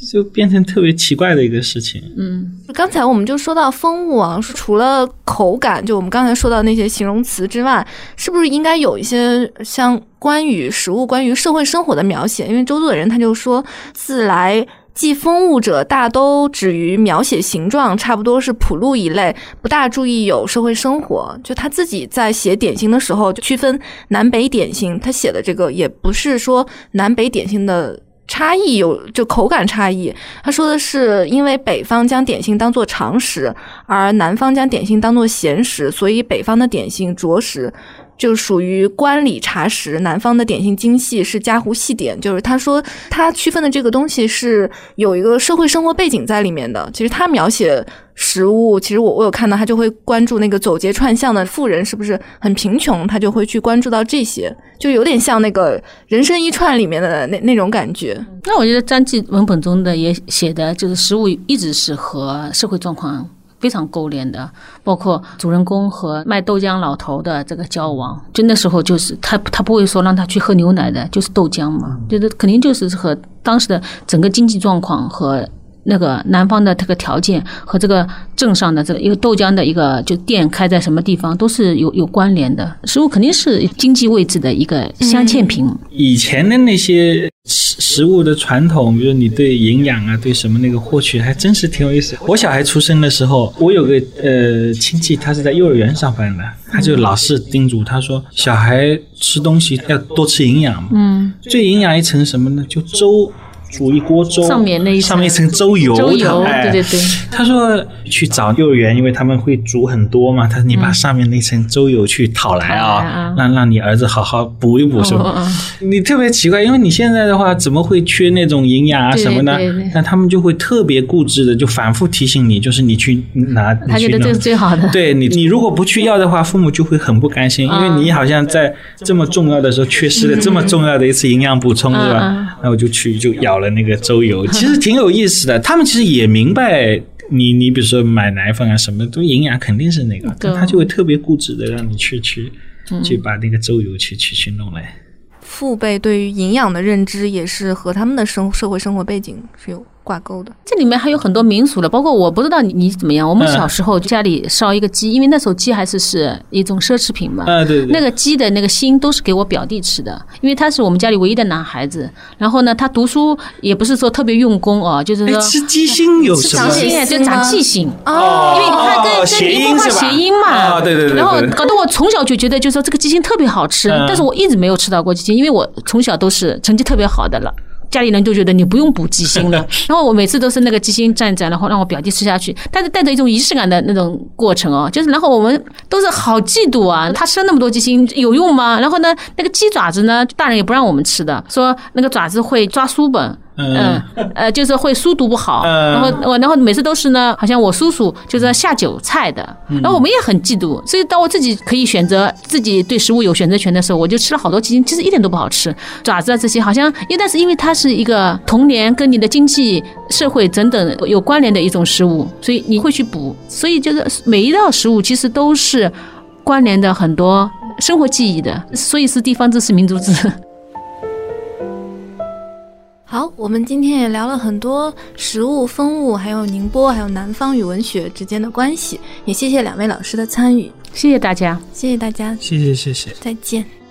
就变成特别奇怪的一个事情。嗯，刚才我们就说到风物啊，除了口感，就我们刚才说到那些形容词之外，是不是应该有一些像？关于食物、关于社会生活的描写，因为周作人他就说，自来记风物者，大都止于描写形状，差不多是普录一类，不大注意有社会生活。就他自己在写点心的时候，就区分南北点心，他写的这个也不是说南北点心的差异有就口感差异，他说的是因为北方将点心当做常食，而南方将点心当做咸食，所以北方的点心着实。就属于官礼茶食，南方的点心精细是家湖细点。就是他说他区分的这个东西是有一个社会生活背景在里面的。其实他描写食物，其实我我有看到他就会关注那个走街串巷的富人是不是很贫穷，他就会去关注到这些，就有点像那个人生一串里面的那那种感觉。那我觉得张继文本中的也写的就是食物一直是和社会状况。非常勾连的，包括主人公和卖豆浆老头的这个交往，就那时候就是他他不会说让他去喝牛奶的，就是豆浆嘛，就是肯定就是和当时的整个经济状况和。那个南方的这个条件和这个镇上的这个一个豆浆的一个就店开在什么地方都是有有关联的，食物肯定是经济位置的一个镶嵌品。以前的那些食食物的传统，比如你对营养啊，对什么那个获取，还真是挺有意思。我小孩出生的时候，我有个呃亲戚，他是在幼儿园上班的，他就老是叮嘱他说，小孩吃东西要多吃营养。嗯，最营养一层什么呢？就粥。煮一锅粥，上面那一上面一层粥油，粥油，对对对。他说去找幼儿园，因为他们会煮很多嘛。他说你把上面那层粥油去讨来啊，让让你儿子好好补一补，是吧？你特别奇怪，因为你现在的话怎么会缺那种营养啊什么的？那他们就会特别固执的，就反复提醒你，就是你去拿。他觉得这是最好的。对你，你如果不去要的话，父母就会很不甘心，因为你好像在这么重要的时候缺失了这么重要的一次营养补充，是吧？那我就去就咬了那个粥油，(laughs) 其实挺有意思的。他们其实也明白，你你比如说买奶粉啊，什么都营养肯定是那个，但他就会特别固执的让你去去去把那个粥油去去去弄来。父辈对于营养的认知也是和他们的生社会生活背景是有。挂钩的，这里面还有很多民俗的，包括我不知道你你怎么样。我们小时候家里烧一个鸡，因为那时候鸡还是是一种奢侈品嘛。啊，对。那个鸡的那个心都是给我表弟吃的，因为他是我们家里唯一的男孩子。然后呢，他读书也不是说特别用功哦，就是说吃鸡心有什么？长心就长记性哦，因为他跟跟宁波话谐音嘛。啊，对对对。然后搞得我从小就觉得，就是说这个鸡心特别好吃，但是我一直没有吃到过鸡心，因为我从小都是成绩特别好的了。家里人就觉得你不用补鸡心了，(laughs) 然后我每次都是那个鸡心蘸蘸，然后让我表弟吃下去，但是带着一种仪式感的那种过程哦，就是然后我们都是好嫉妒啊，他吃了那么多鸡心有用吗？然后呢，那个鸡爪子呢，大人也不让我们吃的，说那个爪子会抓书本。嗯，呃，就是会书读不好，然后我，然后每次都是呢，好像我叔叔就是下酒菜的，然后我们也很嫉妒，所以当我自己可以选择自己对食物有选择权的时候，我就吃了好多鸡精，其实一点都不好吃，爪子啊这些好像，因为但是因为它是一个童年跟你的经济社会等等有关联的一种食物，所以你会去补，所以就是每一道食物其实都是关联的很多生活记忆的，所以是地方志是民族志。好，我们今天也聊了很多食物、风物，还有宁波，还有南方与文学之间的关系。也谢谢两位老师的参与，谢谢大家，谢谢大家，谢谢谢谢，再见。